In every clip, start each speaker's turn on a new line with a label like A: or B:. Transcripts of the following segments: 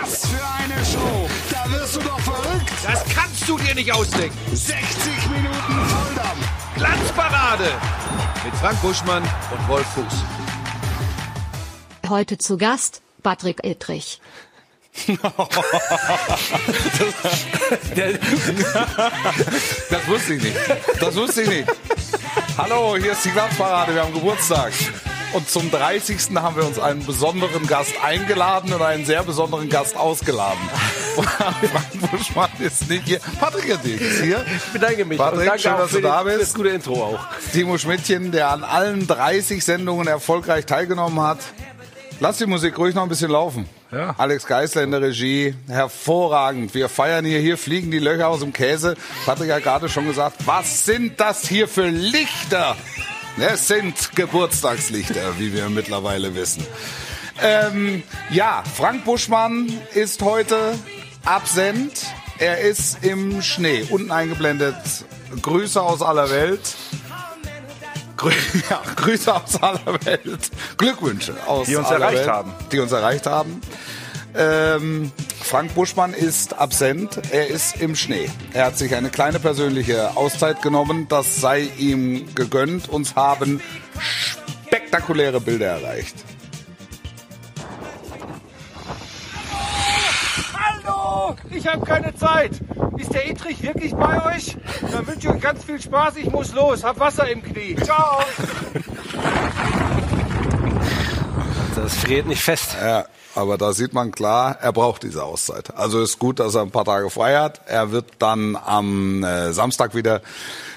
A: Was für eine Show! Da wirst du doch verrückt!
B: Das kannst du dir nicht ausdenken.
A: 60 Minuten Volldampf!
B: Glanzparade mit Frank Buschmann und Wolf Fuß.
C: Heute zu Gast Patrick Ittrich.
D: Das wusste ich nicht. Das wusste ich nicht. Hallo, hier ist die Glanzparade. Wir haben Geburtstag. Und zum 30. haben wir uns einen besonderen Gast eingeladen und einen sehr besonderen Gast ausgeladen. Frank Buschmann ist nicht hier. Patrick Dick ist hier.
E: Ich bedanke mich.
D: Patrick,
E: danke
D: schön, dass du da bist.
E: Das gute Intro auch.
D: Timo Schmidtchen, der an allen 30 Sendungen erfolgreich teilgenommen hat. Lass die Musik ruhig noch ein bisschen laufen.
E: Ja.
D: Alex Geisler in der Regie, hervorragend. Wir feiern hier, hier fliegen die Löcher aus dem Käse. Patrick hat gerade schon gesagt, was sind das hier für Lichter? Es sind Geburtstagslichter, wie wir mittlerweile wissen. Ähm, ja, Frank Buschmann ist heute absent. Er ist im Schnee, unten eingeblendet. Grüße aus aller Welt. Grü ja, Grüße aus aller Welt. Glückwünsche aus
E: Die uns
D: aller
E: erreicht
D: Welt,
E: haben.
D: Die uns erreicht haben. Ähm, Frank Buschmann ist absent. Er ist im Schnee. Er hat sich eine kleine persönliche Auszeit genommen. Das sei ihm gegönnt. Uns haben spektakuläre Bilder erreicht.
B: Hallo, ich habe keine Zeit. Ist der Etrich wirklich bei euch? Dann wünsche ich euch ganz viel Spaß. Ich muss los. Hab Wasser im Knie. Ciao.
E: Das friert nicht fest.
D: Ja, aber da sieht man klar, er braucht diese Auszeit. Also ist gut, dass er ein paar Tage frei hat. Er wird dann am äh, Samstag wieder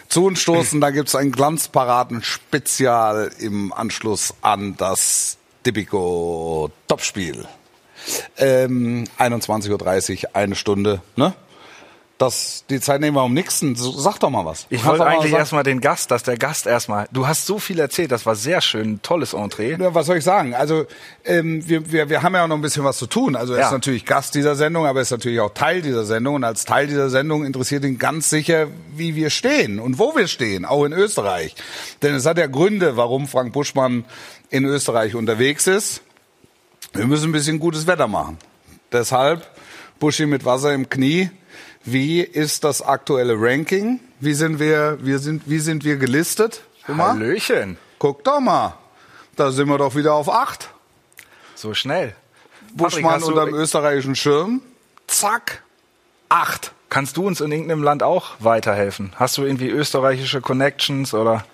D: zu uns stoßen. Da gibt's ein Glanzparaden-Spezial im Anschluss an das Tipico Topspiel. Ähm, 21.30 Uhr, eine Stunde, ne? Das, die Zeit nehmen wir um nix. So, Sag doch mal was.
E: Ich wollte eigentlich erstmal den Gast, dass der Gast erstmal. Du hast so viel erzählt, das war sehr schön, tolles Entree.
D: Ja, was soll ich sagen? Also ähm, wir, wir, wir haben ja auch noch ein bisschen was zu tun. Also er
E: Ja.
D: ist natürlich Gast dieser Sendung, aber er ist natürlich auch Teil dieser Sendung. Und als Teil dieser Sendung interessiert ihn ganz sicher, wie wir stehen und wo wir stehen, auch in Österreich. Denn es hat ja Gründe, warum Frank Buschmann in Österreich unterwegs ist. Wir müssen ein bisschen gutes Wetter machen. Deshalb Buschi mit Wasser im Knie. Wie ist das aktuelle Ranking? Wie sind wir, wir sind, wie sind wir gelistet? Mal.
E: Hallöchen.
D: Guck doch mal. Da sind wir doch wieder auf acht.
E: So schnell.
D: Buschmann
E: du-
D: unterm österreichischen Schirm. Zack. Acht.
E: Kannst du uns in irgendeinem Land auch weiterhelfen? Hast du irgendwie österreichische Connections oder?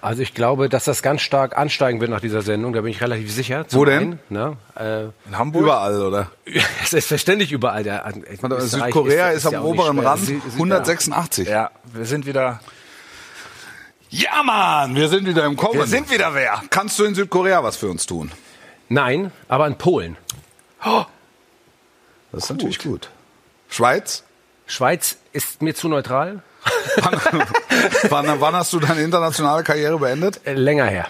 F: Also ich glaube, dass das ganz stark ansteigen wird nach dieser Sendung, da bin ich relativ sicher.
D: Wo denn?
F: einen, Ne, äh,
E: In Hamburg?
D: Überall, oder?
F: selbststendlich überall. Der, Österreich
D: Südkorea ist, am
F: ja
D: oberen. Rand.
F: Sie- sie-
D: 186.
E: Ja, wir sind wieder.
D: Ja, Mann, wir sind wieder im Kommen.
E: Wir sind wieder wer?
D: Kannst du in Südkorea was für uns tun?
F: Nein, aber in Polen.
D: Das ist natürlich gut. Schweiz?
F: Schweiz ist mir zu neutral.
D: Wann, wann hast du deine internationale Karriere beendet?
F: Äh, länger her.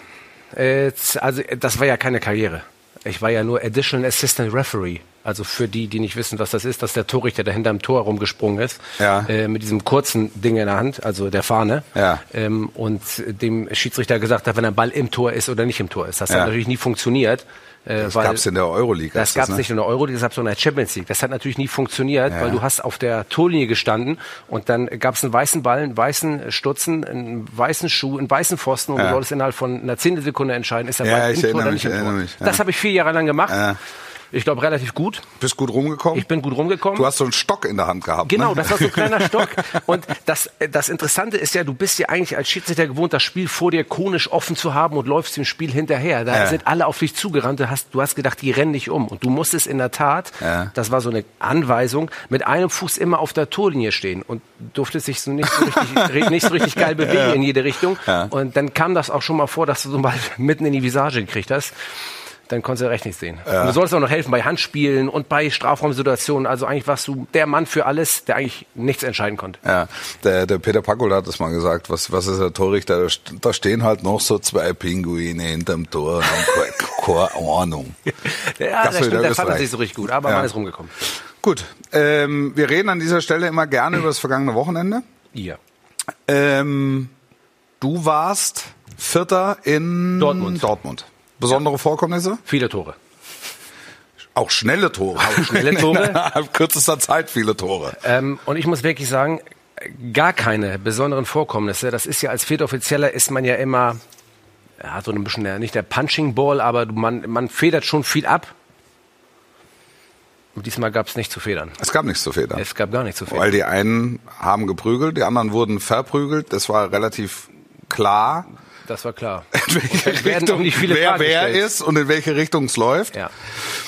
F: Äh, also äh, das war ja keine Karriere. Ich war ja nur Additional Assistant Referee. Also für die, die nicht wissen, was das ist, dass der Torrichter, der hinterm Tor rumgesprungen ist,
D: Ja.
F: äh, mit diesem kurzen Ding in der Hand, also der Fahne,
D: Ja.
F: ähm, und dem Schiedsrichter gesagt hat, wenn der Ball im Tor ist oder nicht im Tor ist. Das
D: Ja.
F: hat natürlich nie funktioniert. Äh,
D: Das
F: weil-
D: gab's in der Euroleague.
F: Das gab es
D: ne?
F: nicht in der Euroleague, das gab es in der Champions League. Das hat natürlich nie funktioniert, weil du hast auf der Torlinie gestanden und dann gab es einen weißen Ball, einen weißen Stutzen, einen weißen Schuh, einen weißen Pfosten und du solltest innerhalb von einer Zehntelsekunde entscheiden, ist der
D: Ja,
F: Ball im Tor
D: erinnere
F: oder
D: mich,
F: nicht im Tor.
D: mich.
F: Das habe ich vier Jahre lang gemacht.
D: Ja.
F: Ich glaube relativ gut.
D: Bist gut rumgekommen?
F: Ich bin gut rumgekommen.
D: Du hast so einen Stock in der Hand gehabt.
F: Genau,
D: ne?
F: das war so ein kleiner Stock. Und das, das Interessante ist ja, du bist ja eigentlich als Schiedsrichter gewohnt, das Spiel vor dir konisch offen zu haben und läufst dem Spiel hinterher. Da
D: Ja.
F: sind alle auf dich zugerannt. Du hast, du hast gedacht, die rennen dich um. Und du musstest in der Tat,
D: Ja.
F: das war so eine Anweisung, mit einem Fuß immer auf der Torlinie stehen und durftest dich so nicht so richtig, nicht so richtig geil bewegen in jede Richtung.
D: Ja.
F: Und dann kam das auch schon mal vor, dass du so mal mitten in die Visage gekriegt hast. Dann konntest du recht nicht sehen. Und du solltest auch noch helfen bei Handspielen und bei Strafraumsituationen. Also eigentlich warst du der Mann für alles, der eigentlich nichts entscheiden konnte.
D: Ja, der, der Peter Packold hat das mal gesagt. Was, was ist der Torrichter? Da st- Da stehen halt noch so zwei Pinguine hinterm Tor und haben keine- Ahnung.
F: Ja,
D: Das
F: das stimmt, der fand das nicht so richtig gut, aber
D: Ja.
F: man ist rumgekommen.
D: Gut, ähm, wir reden an dieser Stelle immer gerne über das vergangene Wochenende.
F: Ihr.
D: Ähm, du warst Vierter in
F: Dortmund.
D: Dortmund. Besondere Vorkommnisse?
F: Viele Tore.
D: Auch schnelle Tore.
F: Auch schnelle Tore.
D: Innerhalb kürzester Zeit viele Tore.
F: Ähm, und ich muss wirklich sagen, gar keine besonderen Vorkommnisse. Das ist ja als Viertoffizieller ist man ja immer, ja, so ein bisschen der, nicht der Punching Ball, aber man, man federt schon viel ab. Und diesmal gab es nicht zu federn.
D: Es gab nichts zu federn.
F: Es gab gar nichts zu federn.
D: Weil die einen haben geprügelt, die anderen wurden verprügelt. Das war relativ klar,
F: Das war klar.
D: in welche
F: werden
D: Richtung
F: auch nicht viele
D: wer
F: Fragen
D: wer
F: gestellt.
D: ist und in welche Richtung es läuft.
F: Ja.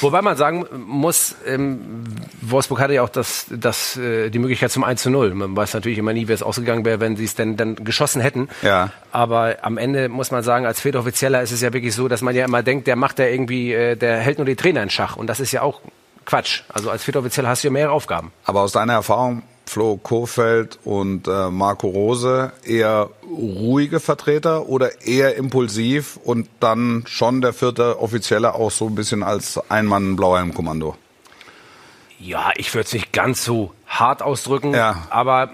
F: Wobei man sagen muss, ähm, Wolfsburg hatte ja auch das, das, äh, die Möglichkeit zum 1 zu 0. Man weiß natürlich immer nie, wie es ausgegangen wäre, wenn sie es denn dann geschossen hätten.
D: Ja.
F: Aber am Ende muss man sagen, als Viertoffizieller ist es ja wirklich so, dass man ja immer denkt, der macht ja irgendwie, äh, der hält nur die Trainer in Schach. Und das ist ja auch Quatsch. Also als Viertoffizieller hast du ja mehrere Aufgaben.
D: Aber aus deiner Erfahrung, Flo Kofeld und äh, Marco Rose, eher ruhige Vertreter oder eher impulsiv und dann schon der vierte Offizielle auch so ein bisschen als Ein-Mann-Blauhelm-Kommando?
F: Ja, ich würde es nicht ganz so hart ausdrücken,
D: Ja.
F: aber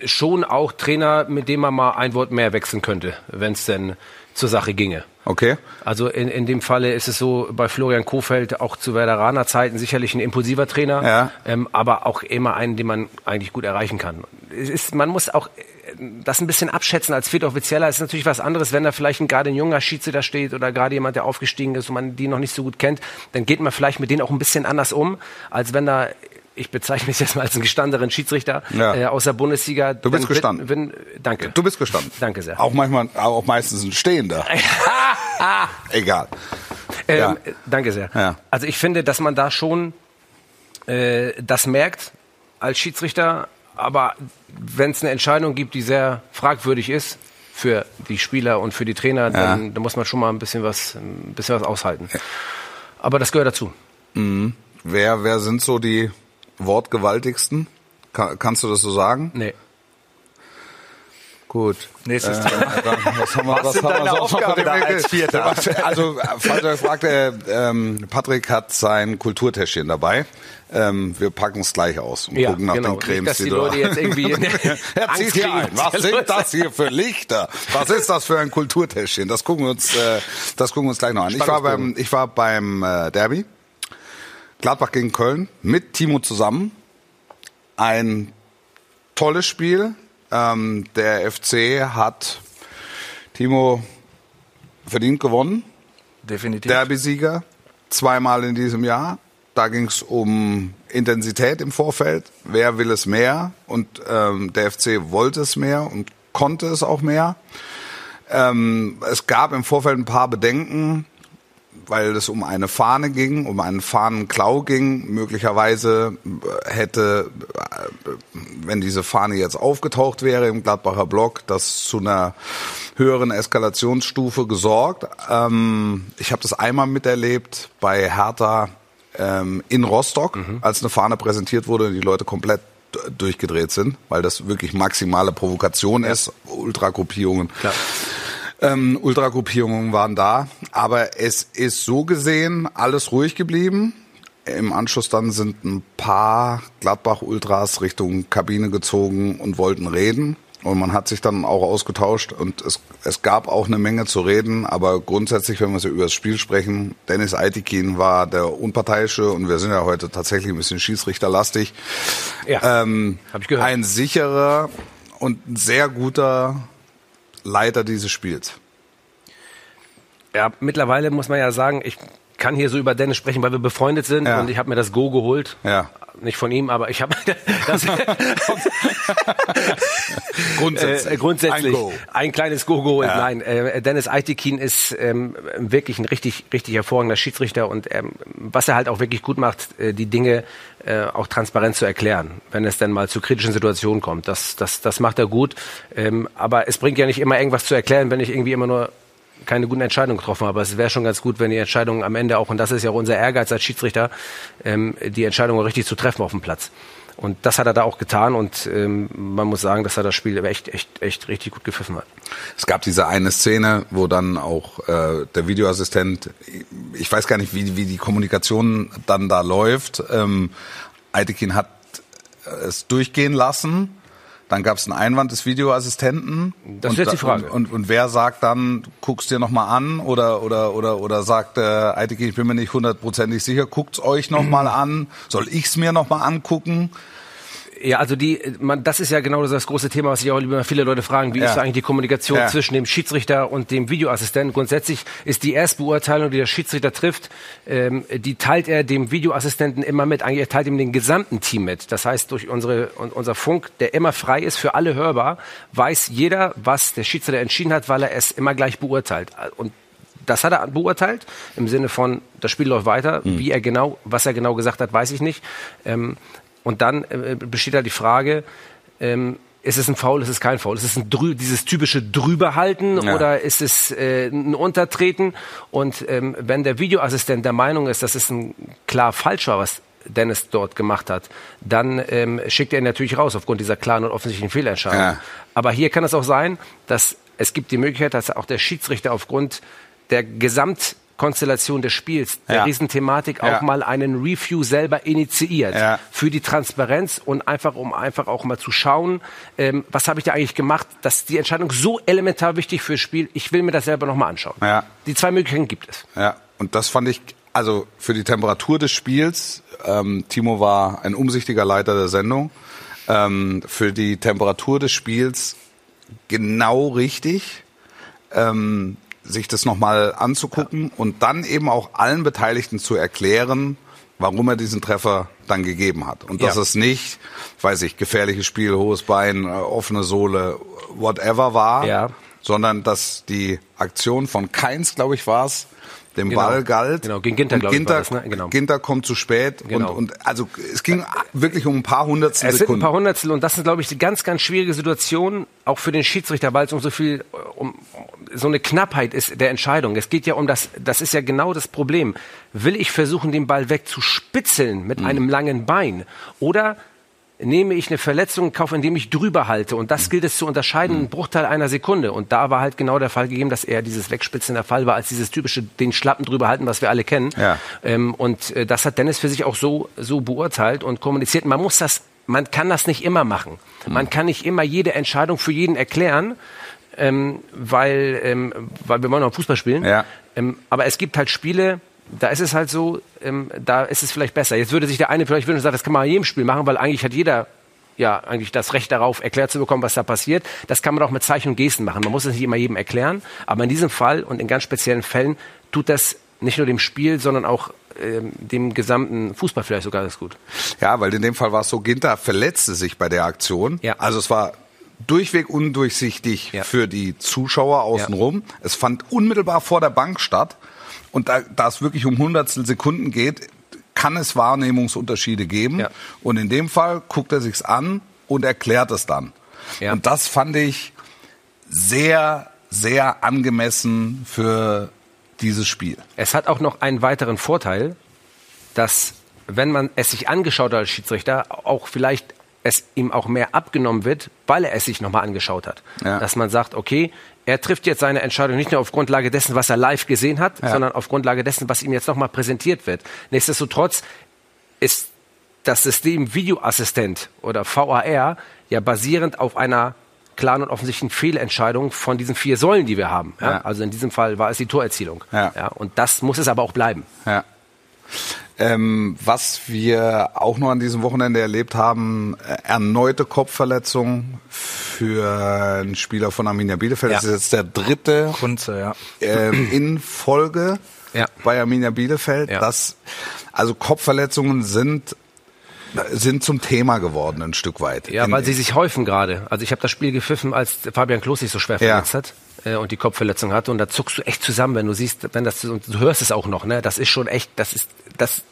F: äh, schon auch Trainer, mit dem man mal ein Wort mehr wechseln könnte, wenn es denn zur Sache ginge.
D: Okay?
F: Also in, in dem Falle ist es so, bei Florian Kofeld auch zu Werderaner Zeiten sicherlich ein impulsiver Trainer,
D: Ja.
F: ähm, aber auch immer einen, den man eigentlich gut erreichen kann. Es ist, man muss auch äh, das ein bisschen abschätzen als Viertoffizieller. Es ist natürlich was anderes, wenn da vielleicht ein, gerade ein junger Schiedsrichter steht oder gerade jemand, der aufgestiegen ist und man die noch nicht so gut kennt, dann geht man vielleicht mit denen auch ein bisschen anders um, als wenn da ich bezeichne mich jetzt mal als einen gestandenen Schiedsrichter
D: Ja.
F: äh, aus der Bundesliga.
D: Du bist gestanden.
F: Wenn, danke.
D: Du bist gestanden.
F: Danke sehr.
D: Auch manchmal, auch meistens ein Stehender. Egal.
F: Ähm,
D: Ja.
F: Danke sehr.
D: Ja.
F: Also ich finde, dass man da schon äh, das merkt als Schiedsrichter, aber wenn es eine Entscheidung gibt, die sehr fragwürdig ist für die Spieler und für die Trainer, dann, dann muss man schon mal ein bisschen was, ein bisschen was aushalten. Aber das gehört dazu.
D: Wer, wer sind so die wortgewaltigsten? Ka- kannst du das so sagen?
F: Nee.
D: Gut.
E: Nächstes
D: Äh, dann, was haben wir, was
E: sind
D: haben wir sonst noch dem
E: da als Vierter?
D: Also, falls ihr fragt, äh, ähm, Patrick hat sein Kulturtäschchen dabei. Ähm, wir packen es gleich aus und
F: Ja,
D: gucken nach
F: genau.
D: den Cremes,
F: Nicht, dass die
D: du
F: Leute jetzt irgendwie
D: er zieht hier ein. Was sind das hier für Lichter? Was ist das für ein Kulturtäschchen? Das gucken wir uns, äh, das gucken wir uns gleich noch an. Ich war beim, ich war beim äh, Derby. Gladbach gegen Köln mit Timo zusammen. Ein tolles Spiel. Ähm, der FC hat Timo verdient gewonnen.
E: Definitiv.
D: Derby-Sieger, zweimal in diesem Jahr. Da ging es um Intensität im Vorfeld. Wer will es mehr? Und ähm, der FC wollte es mehr und konnte es auch mehr. Ähm, es gab im Vorfeld ein paar Bedenken, weil es um eine Fahne ging, um einen Fahnenklau ging. Möglicherweise äh, hätte, äh, wenn diese Fahne jetzt aufgetaucht wäre im Gladbacher Block, das zu einer höheren Eskalationsstufe gesorgt. Ähm, ich habe das einmal miterlebt bei Hertha ähm, in Rostock, als eine Fahne präsentiert wurde und die Leute komplett durchgedreht sind, weil das wirklich maximale Provokation ist. Ultragruppierungen. Ähm, Ultragruppierungen waren da, aber es ist so gesehen alles ruhig geblieben. Im Anschluss dann sind ein paar Gladbach-Ultras Richtung Kabine gezogen und wollten reden. Und man hat sich dann auch ausgetauscht und es, es gab auch eine Menge zu reden, aber grundsätzlich, wenn wir so über das Spiel sprechen, Dennis Aitikin war der Unparteiische und wir sind ja heute tatsächlich ein bisschen schiedsrichterlastig.
F: Ja,
D: Ähm,
F: hab ich gehört.
D: Ein sicherer und sehr guter Leiter dieses Spiels.
F: Ja, mittlerweile muss man ja sagen, ich kann hier so über Dennis sprechen, weil wir befreundet sind
D: Ja.
F: und ich habe mir das Go geholt.
D: Ja.
F: Nicht von ihm, aber ich habe das
D: Grundsätzlich.
F: Äh, grundsätzlich
D: Ein Go.
F: ein kleines Go geholt.
D: Ja.
F: Nein, äh, Dennis Aitikin ist ähm, wirklich ein richtig, richtig hervorragender Schiedsrichter und ähm, was er halt auch wirklich gut macht, äh, die Dinge äh, auch transparent zu erklären, wenn es dann mal zu kritischen Situationen kommt. Das, das, das macht er gut. Ähm, aber es bringt ja nicht immer irgendwas zu erklären, wenn ich irgendwie immer nur keine guten Entscheidungen getroffen habe. Es wäre schon ganz gut, wenn die Entscheidungen am Ende auch, und das ist ja auch unser Ehrgeiz als Schiedsrichter, ähm, die Entscheidungen richtig zu treffen auf dem Platz. Und das hat er da auch getan und ähm, man muss sagen, dass er das Spiel echt, echt, echt richtig gut gepfiffen hat.
D: Es gab diese eine Szene, wo dann auch äh, der Videoassistent, ich weiß gar nicht, wie, wie die Kommunikation dann da läuft. Ähm, Aitekin hat es durchgehen lassen. Dann gab es einen Einwand des Videoassistenten.
F: Das
D: und,
F: ist jetzt die Frage.
D: Und, und, und wer sagt dann, guck's dir nochmal an oder oder oder oder sagt, äh, Eideke, ich bin mir nicht hundertprozentig sicher, guckt's euch nochmal an, soll ich's mir nochmal angucken?
F: Ja, also die, man, das ist ja genau das große Thema, was sich auch immer viele Leute fragen. Wie
D: Ja.
F: ist eigentlich die Kommunikation
D: Ja.
F: zwischen dem Schiedsrichter und dem Videoassistenten? Grundsätzlich ist die Erstbeurteilung, die der Schiedsrichter trifft, ähm, die teilt er dem Videoassistenten immer mit. Eigentlich er teilt ihm den gesamten Team mit. Das heißt, durch unsere, un- unser Funk, der immer frei ist, für alle hörbar, weiß jeder, was der Schiedsrichter entschieden hat, weil er es immer gleich beurteilt. Und das hat er beurteilt im Sinne von, das Spiel läuft weiter. Wie er genau, was er genau gesagt hat, weiß ich nicht. Ähm, und dann äh, besteht halt die Frage, ähm, ist es ein Foul, ist es kein Foul? Ist es ein drü dieses typische Drüberhalten
D: Ja.
F: oder ist es äh, ein Untertreten? Und ähm, wenn der Videoassistent der Meinung ist, dass es ein klar falsch war, was Dennis dort gemacht hat, dann ähm, schickt er ihn natürlich raus aufgrund dieser klaren und offensichtlichen Fehlentscheidung.
D: Ja.
F: Aber hier kann es auch sein, dass es gibt die Möglichkeit, dass auch der Schiedsrichter aufgrund der Gesamtkonstellation des Spiels, der
D: Ja.
F: Riesenthematik,
D: Ja.
F: auch mal einen Review selber initiiert
D: Ja.
F: für die Transparenz und einfach, um einfach auch mal zu schauen, ähm, was habe ich da eigentlich gemacht, dass die Entscheidung so elementar wichtig fürs Spiel, ich will mir das selber nochmal anschauen.
D: Ja.
F: Die zwei Möglichkeiten gibt es.
D: Ja, und das fand ich, also für die Temperatur des Spiels, ähm, Timo war ein umsichtiger Leiter der Sendung, ähm, für die Temperatur des Spiels genau richtig, ähm, sich das nochmal anzugucken und dann eben auch allen Beteiligten zu erklären, warum er diesen Treffer dann gegeben hat. Und dass
F: Ja.
D: es nicht, weiß ich, gefährliches Spiel, hohes Bein, äh, offene Sohle, whatever war,
F: Ja.
D: sondern dass die Aktion von Keins, glaube ich, war es, dem
F: Genau.
D: Ball galt.
F: Genau, gegen Ginter,
D: Und
F: glaub ich,
D: Ginter,
F: das, ne? Genau.
D: Ginter kommt zu spät
F: Genau.
D: und, und also es ging wirklich um ein paar Hundertstel
F: Es sind ein
D: Sekunden.
F: paar Hundertstel und das ist, glaube ich, die ganz, ganz schwierige Situation, auch für den Schiedsrichter, weil es um so viel, um so eine Knappheit ist der Entscheidung. Es geht ja um das, das ist ja genau das Problem. Will ich versuchen, den Ball wegzuspitzeln mit einem langen Bein oder nehme ich eine Verletzung in Kauf, indem ich drüber halte. Und das gilt es zu unterscheiden, einen Bruchteil einer Sekunde. Und da war halt genau der Fall gegeben, dass eher dieses Wegspitzen der Fall war, als dieses typische, den Schlappen drüber halten, was wir alle kennen.
D: Ja.
F: Ähm, und äh, das hat Dennis für sich auch so, so beurteilt und kommuniziert. Man muss das, man kann das nicht immer machen. Man kann nicht immer jede Entscheidung für jeden erklären, ähm, weil, ähm, weil wir wollen auch Fußball spielen.
D: Ja.
F: Ähm, aber es gibt halt Spiele, da ist es halt so, ähm, da ist es vielleicht besser. Jetzt würde sich der eine vielleicht wünschen und sagen, das kann man in jedem Spiel machen, weil eigentlich hat jeder ja eigentlich das Recht darauf, erklärt zu bekommen, was da passiert. Das kann man auch mit Zeichen und Gesten machen. Man muss es nicht immer jedem erklären, aber in diesem Fall und in ganz speziellen Fällen tut das nicht nur dem Spiel, sondern auch ähm, dem gesamten Fußball vielleicht sogar ganz gut.
D: Ja, weil in dem Fall war es so, Ginter verletzte sich bei der Aktion.
F: Ja.
D: Also es war durchweg undurchsichtig
F: Ja.
D: für die Zuschauer außenrum. Es fand unmittelbar vor der Bank statt. Und da, da es wirklich um Hundertstel Sekunden geht, kann es Wahrnehmungsunterschiede geben.
F: Ja.
D: Und in dem Fall guckt er sich's an und erklärt es dann.
F: Ja.
D: Und das fand ich sehr, sehr angemessen für dieses Spiel.
F: Es hat auch noch einen weiteren Vorteil, dass wenn man es sich angeschaut hat als Schiedsrichter, auch vielleicht es ihm auch mehr abgenommen wird, weil er es sich nochmal angeschaut hat.
D: Ja.
F: Dass man sagt, okay, er trifft jetzt seine Entscheidung nicht nur auf Grundlage dessen, was er live gesehen hat, sondern auf Grundlage dessen, was ihm jetzt nochmal präsentiert wird. Nichtsdestotrotz ist das System Videoassistent oder VAR ja basierend auf einer klaren und offensichtlichen Fehlentscheidung von diesen vier Säulen, die wir haben. Ja?
D: Ja.
F: Also in diesem Fall war es die Torerzielung.
D: Ja.
F: und das muss es aber auch bleiben.
D: Ja. Ähm, was wir auch noch an diesem Wochenende erlebt haben, äh, erneute Kopfverletzung für einen Spieler von Arminia Bielefeld.
F: Ja.
D: Das ist jetzt der dritte
E: Kunze, ja.
D: ähm, in Folge
F: Ja.
D: bei Arminia Bielefeld.
F: Ja.
D: Das, also Kopfverletzungen sind sind zum Thema geworden ein Stück weit.
F: Ja, weil sie sich häufen gerade. Also ich habe das Spiel gepfiffen, als Fabian Klos sich so schwer
D: Ja.
F: verletzt hat äh, und die Kopfverletzung hatte. Und da zuckst du echt zusammen, wenn du siehst, wenn das und du hörst es auch noch. Ne, das ist schon echt, das ist das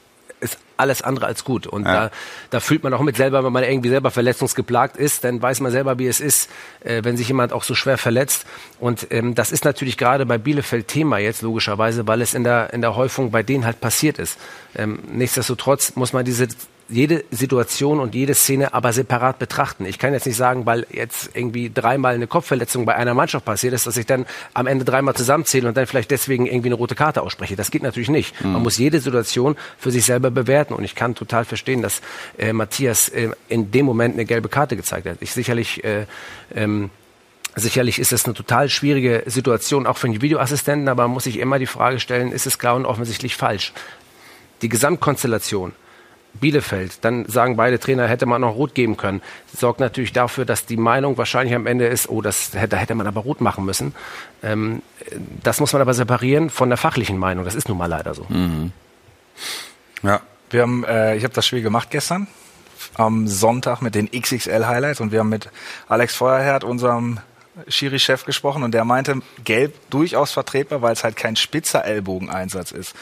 F: ist alles andere als gut. Und
D: Ja.
F: da, da fühlt man auch mit selber, wenn man irgendwie selber verletzungsgeplagt ist, dann weiß man selber, wie es ist, äh, wenn sich jemand auch so schwer verletzt. Und ähm, das ist natürlich gerade bei Bielefeld Thema jetzt logischerweise, weil es in der in der Häufung bei denen halt passiert ist. Ähm, nichtsdestotrotz muss man diese jede Situation und jede Szene aber separat betrachten. Ich kann jetzt nicht sagen, weil jetzt irgendwie dreimal eine Kopfverletzung bei einer Mannschaft passiert ist, dass ich dann am Ende dreimal zusammenzähle und dann vielleicht deswegen irgendwie eine rote Karte ausspreche. Das geht natürlich nicht. Man muss jede Situation für sich selber bewerten. und ich kann total verstehen, dass äh, Matthias äh, in dem Moment eine gelbe Karte gezeigt hat. Ich sicherlich äh, ähm, Sicherlich ist es eine total schwierige Situation, auch für den Videoassistenten, aber man muss sich immer die Frage stellen, ist es klar und offensichtlich falsch? Die Gesamtkonstellation, Bielefeld, dann sagen beide Trainer, hätte man noch rot geben können, sorgt natürlich dafür, dass die Meinung wahrscheinlich am Ende ist, oh, das hätte, hätte man aber rot machen müssen. Ähm, das muss man aber separieren von der fachlichen Meinung. Das ist nun mal leider so.
E: Ja. Wir haben, äh, ich habe das Spiel gemacht gestern am Sonntag mit den XXL Highlights und wir haben mit Alex Feuerherd, unserem Schiri-Chef gesprochen und der meinte, gelb durchaus vertretbar, weil es halt kein spitzer Ellbogeneinsatz ist.